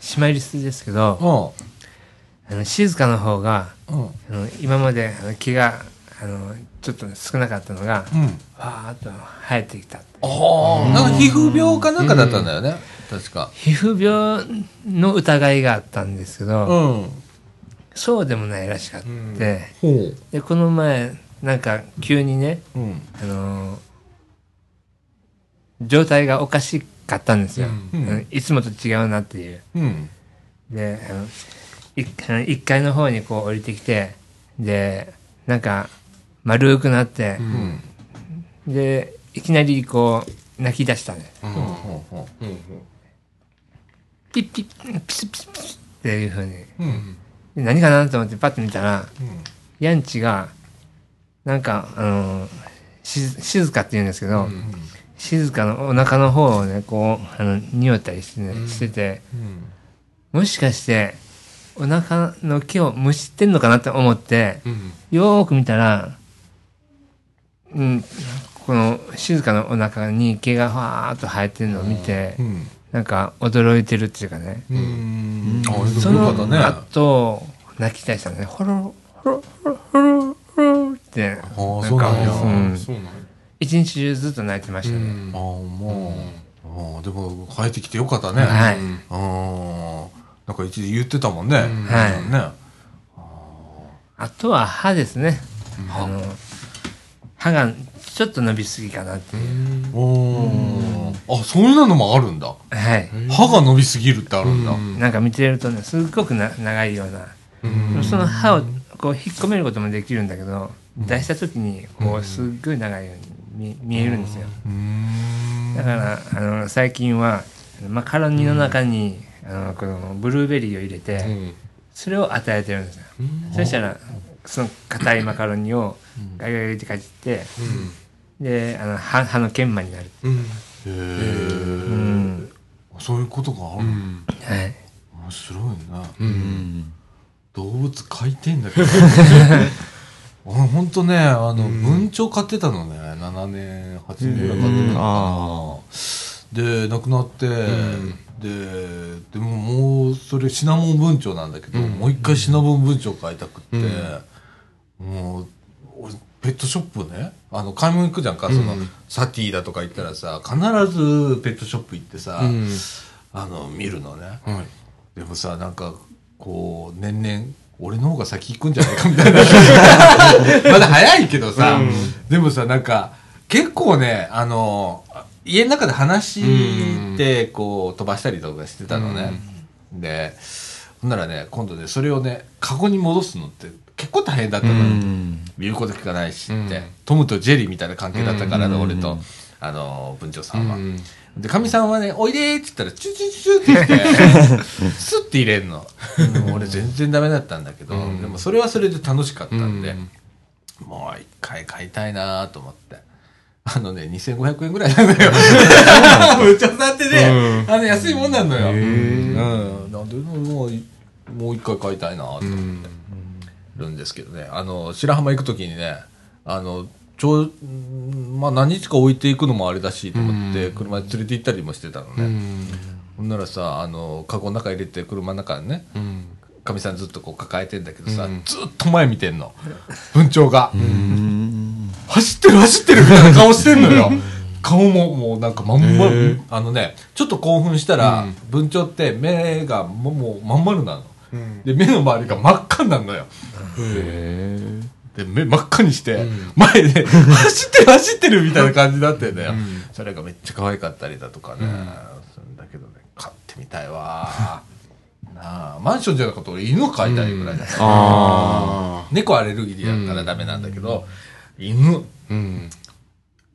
シマリスですけど、あの静かの方が、うん。うん。あの今まであの毛が、あの、ちょっと少なかったのが、うん。わーっと生えてきた。ああ、なんか皮膚病かなんかだったんだよね。確か。皮膚病の疑いがあったんですけど、うん。そうでもないらしかって、ほう。で、この前、なんか急にね、うん。あのー状態がおかしかったんですよ。うん。うん。いつもと違うなっていう。うん。で、あの、いあの1階の方にこう降りてきて、で、なんか、丸くなって、うん。でいきなりこう泣き出したねうん。うんうん。ピッピッピッピシピシピシっていうふうに何かなと思ってパッと見たらうん。ヤンチがなんかあのし静かって言うんですけど、静かのお腹の方をねこうあの匂ったりして,、ねしてて。うん。もしかしてお腹の毛をむしってんのかなって思ってうん。よーく見たら、うん、この静かのお腹に毛がふわーっと生えてるのを見て、うん。なんか驚いてるっていうかね、うん。あそそのの方ね。後泣き出したね。ほろほろほろほろほろって。ああそうなんやうん。そうなんや一日中ずっと泣いてましたね、ああもう。ああでも帰ってきてよかったね。はい、うん。ああなんか一時言ってたもんね。ん。はい。ね。あとは歯ですね、あの歯がちょっと伸びすぎかなっていう、おー。あそういうのもあるんだ。はい、歯が伸びすぎるってあるんだ。なんか見てるとねすっごくな長いような、その歯をこう引っ込めることもできるんだけど、出した時にこうすっごい長いように見見えるんですよ、だからあの最近はマカロニの中に、あのこのブルーベリーを入れて、うん。それを与えてるんですよ、そしたらその硬いマカロニをガリガリってかじって、であの歯歯の研磨になる、うん。へえうん。そういうことがあるうんはい、面白いな。うん。動物飼いてんだけど 俺ほんとねあの文鳥飼ってたのね7年8年ぐらい飼って。たのかなで亡くなってででももうそれシナモン文鳥なんだけどもう一回シナモン文鳥飼いたくってもう俺ペットショップねあの買い物行くじゃんかそのサティだとか行ったらさ必ずペットショップ行ってさうん。あの見るのね。はい。でもさなんかこう年々俺の方が先行くんじゃないかみたいな。まだ早いけどさ、でもさなんか結構ねあの家の中で話ってこう飛ばしたりとかしてたのね、でほんならね今度ねそれをねカゴに戻すのって結構大変だったのよ、見ること聞かないしって、うん。トムとジェリーみたいな関係だったから俺と。あの文鳥さんは。うんで、かみさんはね、おいでーって言ったら、チュチュチュチュって言って、スッて入れんの。うん俺全然ダメだったんだけど、うんでもそれはそれで楽しかったんで、うんもう一回買いたいなーと思って。あのね、2500円ぐらいなんだよ。部長さんってね、あの、安いもんなんのよ。うん。なんで、もう、もう一回買いたいなーと思ってるんですけどね。あの、白浜行くときにね、あの、ちょまあ何日か置いていくのもあれだしと思って、車で連れて行ったりもしてたのね。うんほんならさ、あの、カゴの中入れて車の中にね、うんかみさんずっとこう抱えてんだけどさ、うんずっと前見てんの。文鳥が。走ってる走ってるみたいな顔してんのよ。顔ももうなんかまん丸、へえあのね、ちょっと興奮したら、うん文鳥って目がもうまん丸なの。うんで、目の周りが真っ赤になるのよ。で、目真っ赤にして、うん。前で、走ってる走ってるみたいな感じになってんだよ。うん。それがめっちゃ可愛かったりだとかね。だけどね、飼ってみたいわ。なあ、マンションじゃなくて俺犬飼いたいぐらいだから、あ猫アレルギーだからダメなんだけど、犬、あうん。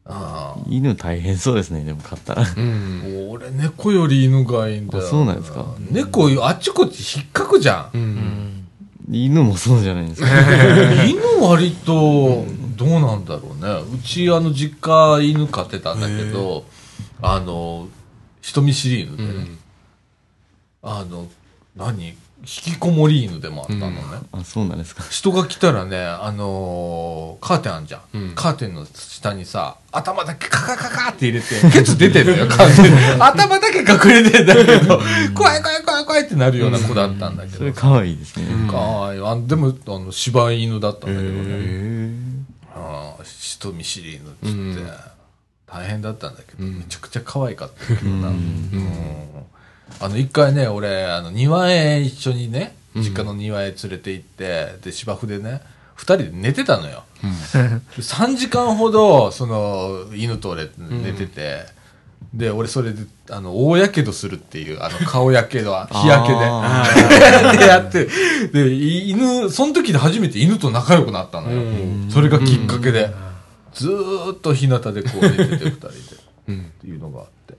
ああ。犬大変そうですね、でも飼ったら。うん。俺猫より犬がいいんだよ。あそうなんですか。猫あっちこっち引っかくじゃん。うん犬もそうじゃないですか。犬割とどうなんだろうね。うちあの実家犬飼ってたんだけどあの人見知り犬でね、あの何？引きこもり犬でもあったのね、あ、そうなんですか。人が来たらねあのーカーテンあんじゃん、うん。カーテンの下にさ頭だけカカカカって入れてケツ出てるのよ頭だけ隠れてんだけど怖い怖い怖い怖いってなるような子だったんだけど。それ可愛いですね。かわいい。あでもあの柴犬だったんだけど。ね、へああ人見知り犬っつって、大変だったんだけど、うん。めちゃくちゃ可愛かったけどな、うんあの一回ね俺あの庭へ一緒にね実家の庭へ連れて行ってで芝生でね二人で寝てたのよ、で3時間ほどその犬と俺寝てて、で俺それであの大やけどするっていうあの顔やけどは 日焼けで。あで やって、で、い犬、その時で初めて犬と仲良くなったのよ。うん。それがきっかけで。ずーっと日向でこう寝てて二人で。うん。っていうのがあって。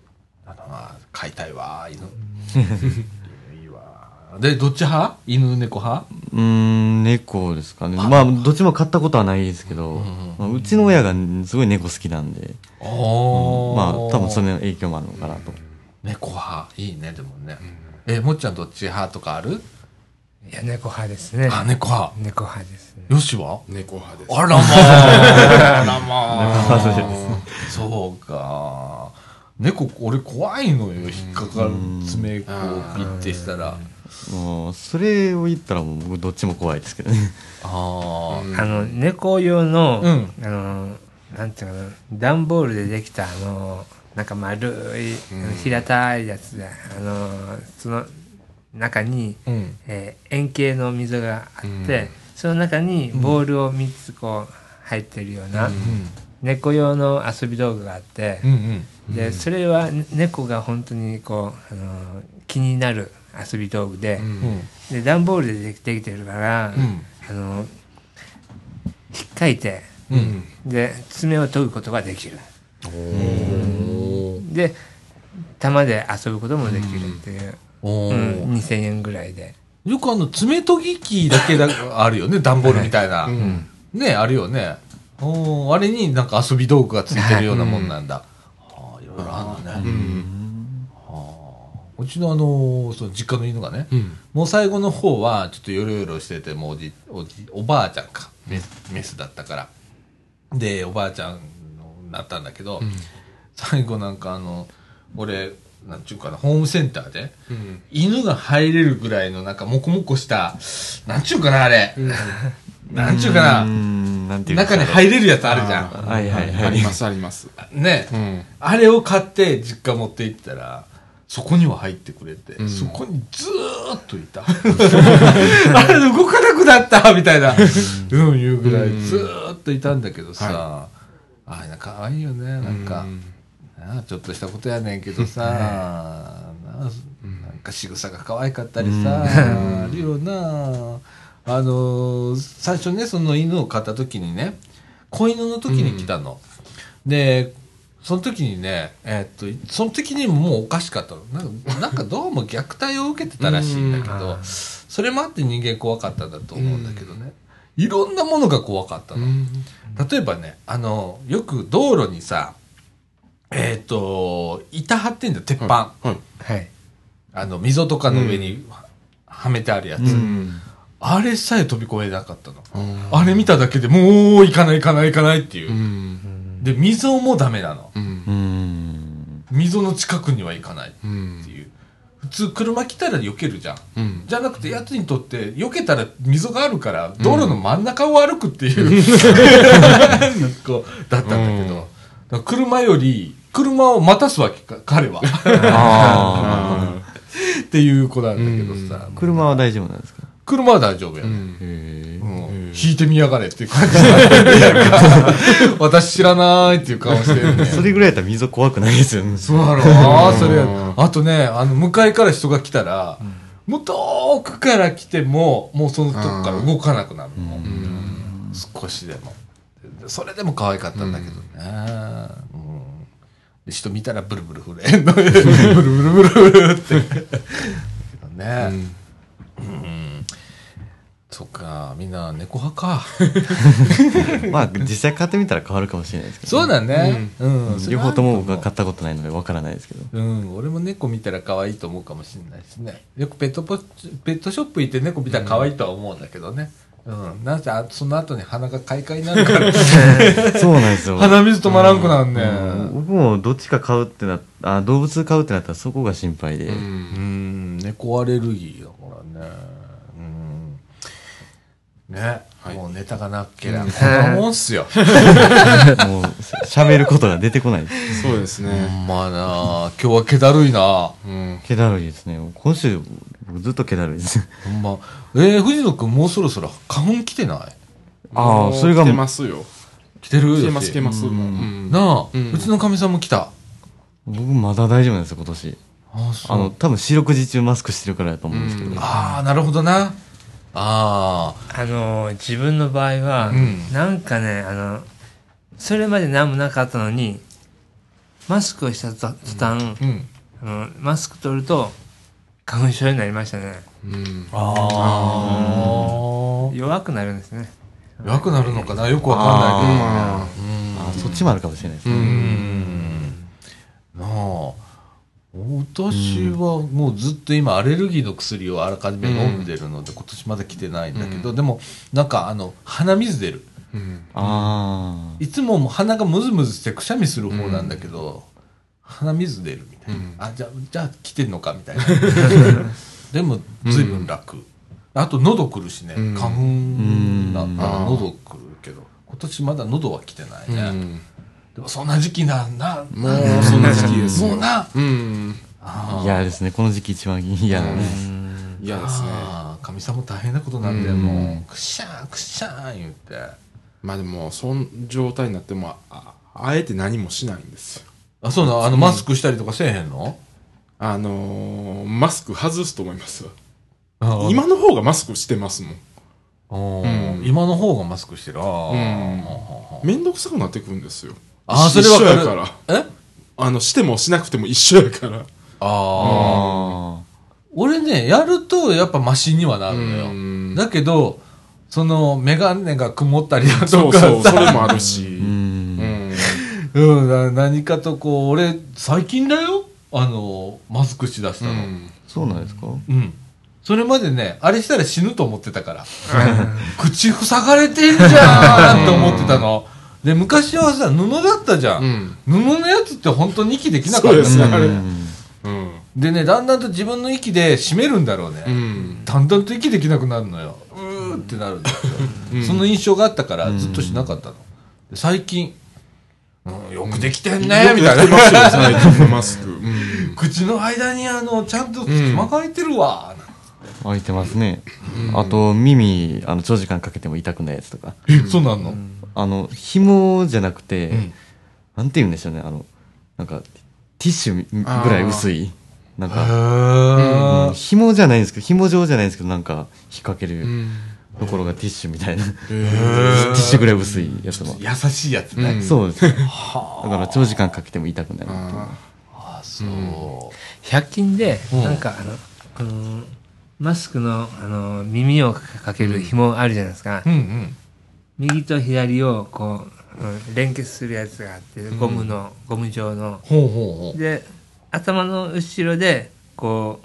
あのまあ飼いたいわ犬。いいわ。でどっち派？犬猫派？うーん、猫ですかね。まあ、どっちも買ったことはないですけど、まあうちの親がすごい猫好きなんで、あまあ、多分それの影響もあるのかなと。猫派？いいねでもね、えもっちゃんどっち派とかある？いや猫派ですね。あ猫派。猫派ですね。よしは？猫派です。あらまあ。あらまあ。そうか猫俺怖いのよ引っかかる爪こう。ピッてしたら。もう、それを言ったらもう僕どっちも怖いですけどね。ああの猫用の、うん。あのなんていうかな。段ボールでできたあのなんか丸い、平たいやつであのその中に、あうん。えー円形の溝があって、その中にボールを3つこう入ってるような、猫用の遊び道具があってう、んうん。でそれはね猫が本当にこう、あの気になる遊び道具で,、うん。で段ボールでできできてるから、うん。あの引っかいてうんで爪を研ぐことができる。で玉で遊ぶこともできるっていう、おうんー2000円ぐらいで。よくあの爪研ぎ機だけだあるよね段ボールみたいな、ねあるよねおーあれになんか遊び道具がついてるようなもんなんだ、はあいろいろあるん。だね、はあうちのあのその実家の犬がね、うん。もう最後の方はちょっとヨロヨロしててもうおじおじおばあちゃんかメスメスだったから。でおばあちゃんになったんだけど、最後なんかあの俺なんちゅうかなホームセンターで、うん。犬が入れるぐらいのなんかモコモコしたなんちゅうかなあれ、なんちゅうかな、ん、なんていうか。中に入れるやつあるじゃん。はいはいはい。ありますあります。ね、うん。あれを買って実家持って行ったらそこには入ってくれて、ん。そこにずーっといた。あれ動かなくなったみたいな、うん、いうぐらいずーっといたんだけどさ、あれかわいいよね。なんか、なあちょっとしたことやねんけどさ、なあなんか仕草が可愛かったりさ、あるよなあのー最初ねその犬を飼った時にね子犬の時に来たの、でその時にね、えーっとその時にももうおかしかったの。なんかなんかどうも虐待を受けてたらしいんだけど、それもあって人間怖かったんだと思うんだけどね、いろんなものが怖かったの、例えばねあのよく道路にさえっ、と板張ってんだよ鉄板、はいはい。あの溝とかの上にははめてあるやつ、あれさえ飛び越えなかったの、あれ見ただけでもう行かない行かない行かないっていう、うん。で溝もダメなの。うん。うーん。溝の近くには行かないっうんていう。普通車来たら避けるじゃん。うん。じゃなくてやつにとって避けたら溝があるから道路の真ん中を歩くっていう、こうだったんだけど、だから車より車を待たすわけか彼は。あ っていう子なんだけどさ、あ。車は大丈夫なんですか？車は大丈夫や、うん。へえ。うん引いてみやがれっていう感じ 私知らないっていう顔してるねそれぐらいやったら溝怖くないですよね。そうやろ。あそれや。あとねあの向かいから人が来たら、もう遠くから来てももうそのとこから動かなくなるの、少しでも。それでも可愛かったんだけどね、うん。で人見たらブルブル震えんの ブルブルブルブルって。ね、うんそっかみんな猫派か まあ、実際買ってみたら変わるかもしれないですけど。そうだね、うんそれ両方とも僕は買ったことないのでわからないですけど。うん、俺も猫見たら可愛いと思うかもしれないですね。よくペットポペットショップ行って猫見たら可愛いとは思うんだけどね。うん。なぜ、あその後に鼻が快快になるから、そうなんですよ。鼻水止まらんくなんね。僕もどっちか買うってなっあ動物買うってなったらそこが心配で、うん、猫アレルギーだからね。うん。ね、もうネタがなっけりゃ、こんなもんっすよ。もう喋ることが出てこないですそうですね。まあなあ今日は気だるいな。うん。気だるいですね今週僕ずっと気だるいですほんま。えー、藤野くんもうそろそろ花粉来てない？ああそれが来てますよ。来てる？来てます、来てます。ううんなあ、ううんちのかみさんも来た？僕まだ大丈夫なんですよ今年あそうあの多分四六時中マスクしてるからだと思うんですけど、うんああ、なるほどな。ああの自分の場合は、うんなんかねあのそれまで何もなかったのにマスクをした途途端、うん。あのマスク取ると花粉症になりましたねうんあ弱くなるんですねあ。弱くなるのかな？よくわかんないけどね。あそっちもあるかもしれないですうね。うん。なあ。私はもうずっと今アレルギーの薬をあらかじめ飲んでるので、今年まだ来てないんだけど、でもなんかあの鼻水出る。うん。あいつももう鼻がムズムズしてくしゃみする方なんだけど、鼻水出るみたいな、うん。あじゃあじゃあ来てんのかみたいな。でも随分楽、あと喉くるしね。うん。花粉だったらうん。喉くるけど今年まだ喉は来てないね、うんでもそんな時期なんだ。もうそんな時期ですよ。もうな。うん。あ。嫌ですね。この時期一番嫌なんです。嫌ですね。あーかみさんも大変なことなんだよ、うん。もうくしゃーくしゃー言って。まあでもそん状態になってもああえて何もしないんですよ。あそうなの？あのマスクしたりとかせえへんの、あのーマスク外すと思います。今の方がマスクしてますもん。今の方がマスクしてる。あー、うん。ほうほうほうめんどくさくなってくるんですよあーそれ一緒やからえ？あのしてもしなくても一緒やからああ、あ俺ね、やるとやっぱマシにはなるのよ。うんだけど、その、メガネが曇ったりだそうとかさ、そうそれもあるしあ。うん。うんうん、な何かとこう、俺、最近だよあの、マスクしだしたの。うんそうなんですか？うん。それまでね、あれしたら死ぬと思ってたから。口塞がれてんじゃんって思ってたの。で、昔はさ、布だったじゃん。うん布のやつって本当に息できなかったそうですねでね、だんだんと自分の息で締めるんだろうね。うんだんだんと息できなくなるのよ。うーってなるんだよ。うんその印象があったからずっとしなかったの。で最近、うん、よくできてんね、みたいよくやってな。ますよ最近のマスク うん口の間にあの、ちゃんと隙間が空いてるわ。開いてますね。あと、耳、あの、長時間かけても痛くないやつとか。え、そうなんのあの、紐じゃなくて、んなんて言うんでしょうね。あの、なんか、ティッシュぐらい薄い。なんか、へうん紐じゃないんですけど、紐状じゃないんですけど、なんか、引っ掛けるうんところがティッシュみたいな。ティーッシュぐらい薄いやつも。優しいやつね。うんそうですね。だから、長時間かけても痛くない。ああ、そう。100均でうんなんかあの、あのマスクのあの耳をかける紐あるじゃないですか、うんうん。右と左をこう、うん連結するやつがあってゴムの、ゴム状の。ほうほうほう。で頭の後ろでこ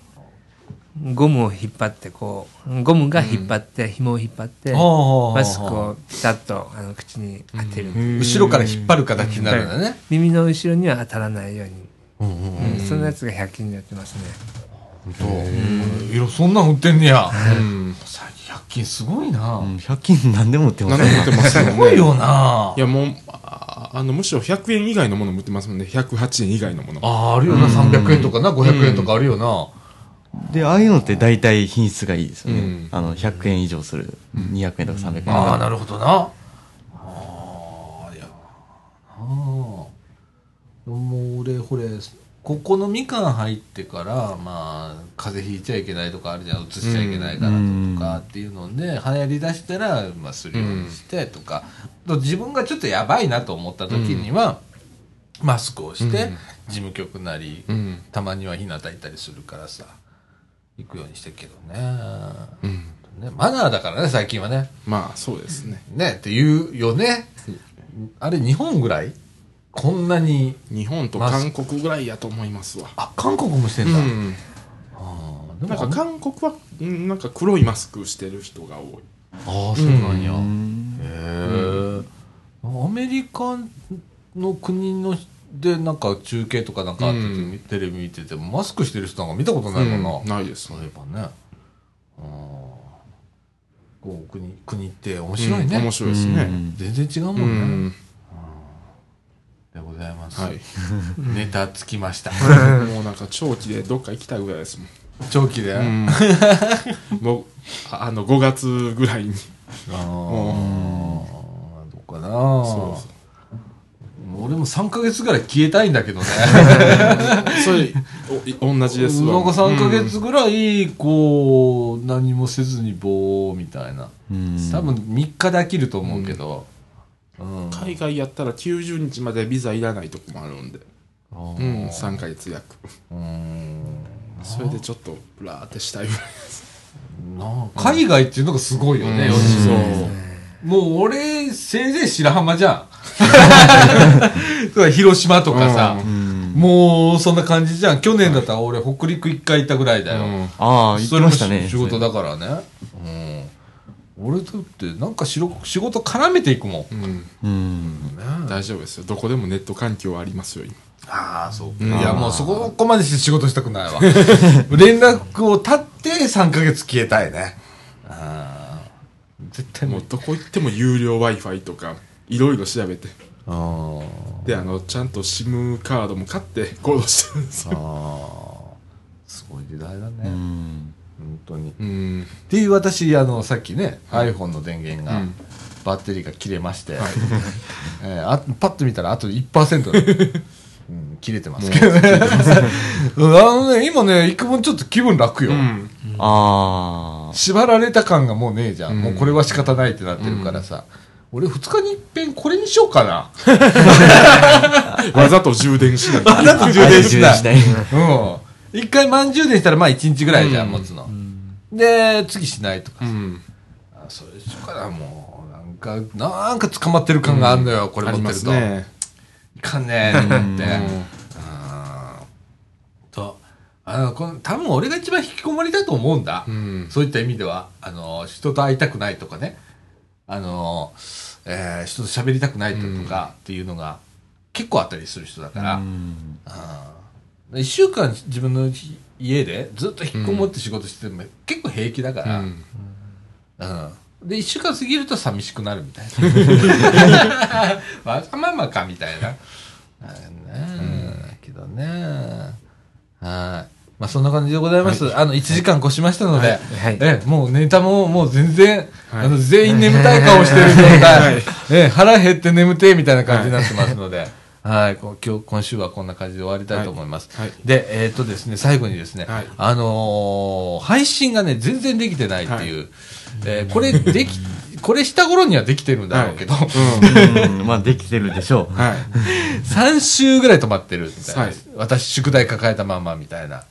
うゴムを引っ張ってこうゴムが引っ張って、紐を引っ張ってマスクをピタッとあの口に当てる、後ろから引っ張る形になるんだね。耳の後ろには当たらないように、うんうんうん。うんそんなやつが100均でやってますねそう。いや、そんなん売ってんねや。うん最近100均すごいな。うん、100均何でも売ってますね。何でも売ってますよねすごいよないやもうああのむしろ100円以外のものも売ってますもんね108円以外のものああ、あるよな。300円とかな、500円とかあるよな。で、ああいうのって大体品質がいいですよね。うんあの、100円以上する。200円とか300円とか。ああ、なるほどな。ああ、いや。ああ。もう俺、ほれ、ここのみかん入ってから、まあ、風邪ひいちゃいけないとかあるじゃん、移しちゃいけないからとかっていうので、流行り出したら、まあ、するようにしてとか、と自分がちょっとやばいなと思った時には、マスクをして、うん事務局なり、うんたまには日向いたりするからさ、行くようにしてるけどね。うんねマナーだからね、最近はね。まあそうですねね、って言うよね。あれ、日本ぐらい？こんなに。日本と韓国ぐらいやと思いますわあ、韓国もしてんだ。うんあなんか韓国はうんなんか黒いマスクしてる人が多いああ、そうなんや。うんへえ。アメリカの国ので、なんか中継とかなんかあってて、うんテレビ見てても、マスクしてる人なんか見たことないもんな。うんないですそういえばね。あーこう国、国って面白いね。うん面白いですねうん全然違ううもんね。んでございます。はい。ネタつきました。もうなんか長期でどっか行きたいぐらいですもん。長期で？うん。もうああの5月ぐらいに。ああ、どうかな。そ俺も3ヶ月ぐらい消えたいんだけどね。それおい同じですわ。なんか3ヶ月ぐらい、こう、何もせずにぼーみたいな。うん。多分3日で飽きると思うけど、うん。海外やったら90日までビザいらないとこもあるんで、あうーん、3ヶ月約。うん。それでちょっとブラーってしたい。ぐらいなあ海外っていうのがすごいよね、うん。よしそう。もう俺、せいぜい白浜じゃん。広島とかさ、うん。もうそんな感じじゃん。去年だったら俺北陸一回行ったぐらいだよ。うん。ああ言ってましたね。仕事だからね。うん。俺だってなんかしろ仕事絡めていくもん。うんうん大丈夫ですよどこでもネット環境ありますよ今ああ、そううんいや、もうそこまでして仕事したくないわ。連絡を絶って3ヶ月消えたいね。ああ。絶対もう。どこ行っても有料 w i f i とかいろいろ調べてあであのちゃんと SIM カードも買って行動してるんですあ。よああ。すごい時代だね。うん本当に。っうんていう私、あの、さっきね、iPhone の電源が、うんバッテリーが切れまして、はい えーあパッと見たらあと1%、うん、切れてますけどね。うん あのね、今ね、幾分ちょっと気分楽よ。うんああ縛られた感がもうねえじゃん。うんもうこれは仕方ないってなってるからさ。俺2日に一遍これにしようかな。わざと充電しないあなた充電しない。うん。一回満充電したらまあ1日ぐらいじゃん、うん持つの。で、次しないとかう。ん。あそれしようかな、もう。なんか、なんか捕まってる感があるのよ、これ持ってると。すね。いかんねえ、と思って。と、あの、この、多分俺が一番引きこもりだと思うんだ。うん。そういった意味では、あの、人と会いたくないとかね、あの、えー人と喋りたくないとかっていうのが結構あったりする人だから、うん。あー。一週間自分の家でずっと引きこもって仕事してても結構平気だから、うん。うん。で、一週間過ぎると寂しくなるみたいな。わがままかみたいな。あね。けどね。はい。まあそんな感じでございます。あの、1時間越しましたので、はい。え、もうネタももう全然、はい。あの、全員眠たい顔してる状態、はい。え、腹減って眠てえみたいな感じになってますので、はい、こう今日、今週はこんな感じで終わりたいと思います。はいはいで、えっ、とですね、最後にですね、はいあのー配信がね、全然できてないっていう、えーこれでき、これした頃にはできてるんだろうけど、うんまあできてるでしょうはい3週ぐらい止まってるみたいな、はい私、宿題抱えたままみたいな、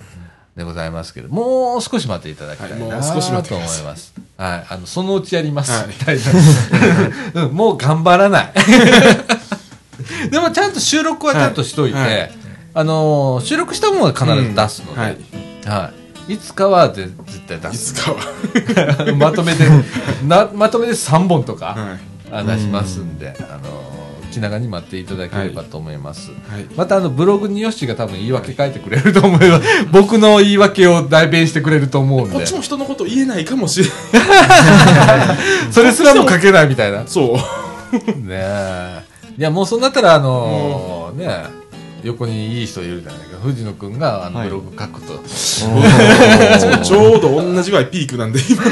でございますけど、もう少し待っていただきたいはいなもう少し待ってと思いくださいます。はい。あの、そのうちやります。はいみたいな。うん、もう頑張らない。でもちゃんと収録はちゃんとしといて、はいはいあのー収録したものは必ず出すので、はいはい。いつかはで絶対出いす。つかは まとめて、な、まとめて3本とか、はいあ出しますんで、あのー気長に待っていただければと思います。はいまたあのブログにヨッシーが多分言い訳書いてくれると思います。僕の言い訳を代弁してくれると思うんでこっち。も人のこと言えないかもしれないそれすらも書けないみたいな。ねそうえ。いやもうそんなったらあのーねえ横にいい人いるじゃないか。藤野くんがあのはいブログ書くと。ちょうど同じぐらいピークなんで今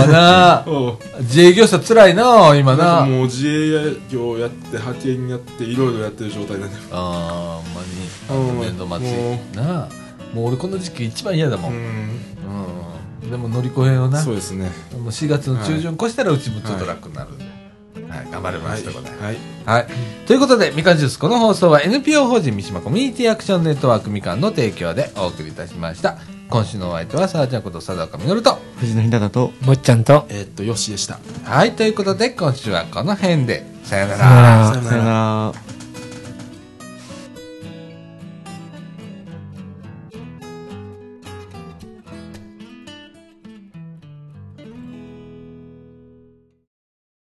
まなお 自営業者辛いな今なな。もう自営業やって派遣やっていろいろやってる状態なんであーほんまに。うん年度末も。なあ。もう俺この時期一番嫌だもん。ううん。でも乗り越えような。そうですねもう4月の中旬越したらうちもちょっと楽になるんで。はい、頑張りますということで。はいはい。ということで、みかんジュース、この放送は NPO 法人三島コミュニティアクションネットワークみかんの提供でお送りいたしました。今週のお相手は、さあちゃんこと佐岡みのると。藤野ひなだともっちゃんとえーっとよしでしたはい、ということで、今週はこの辺で、さよなら。さよならさよさよなら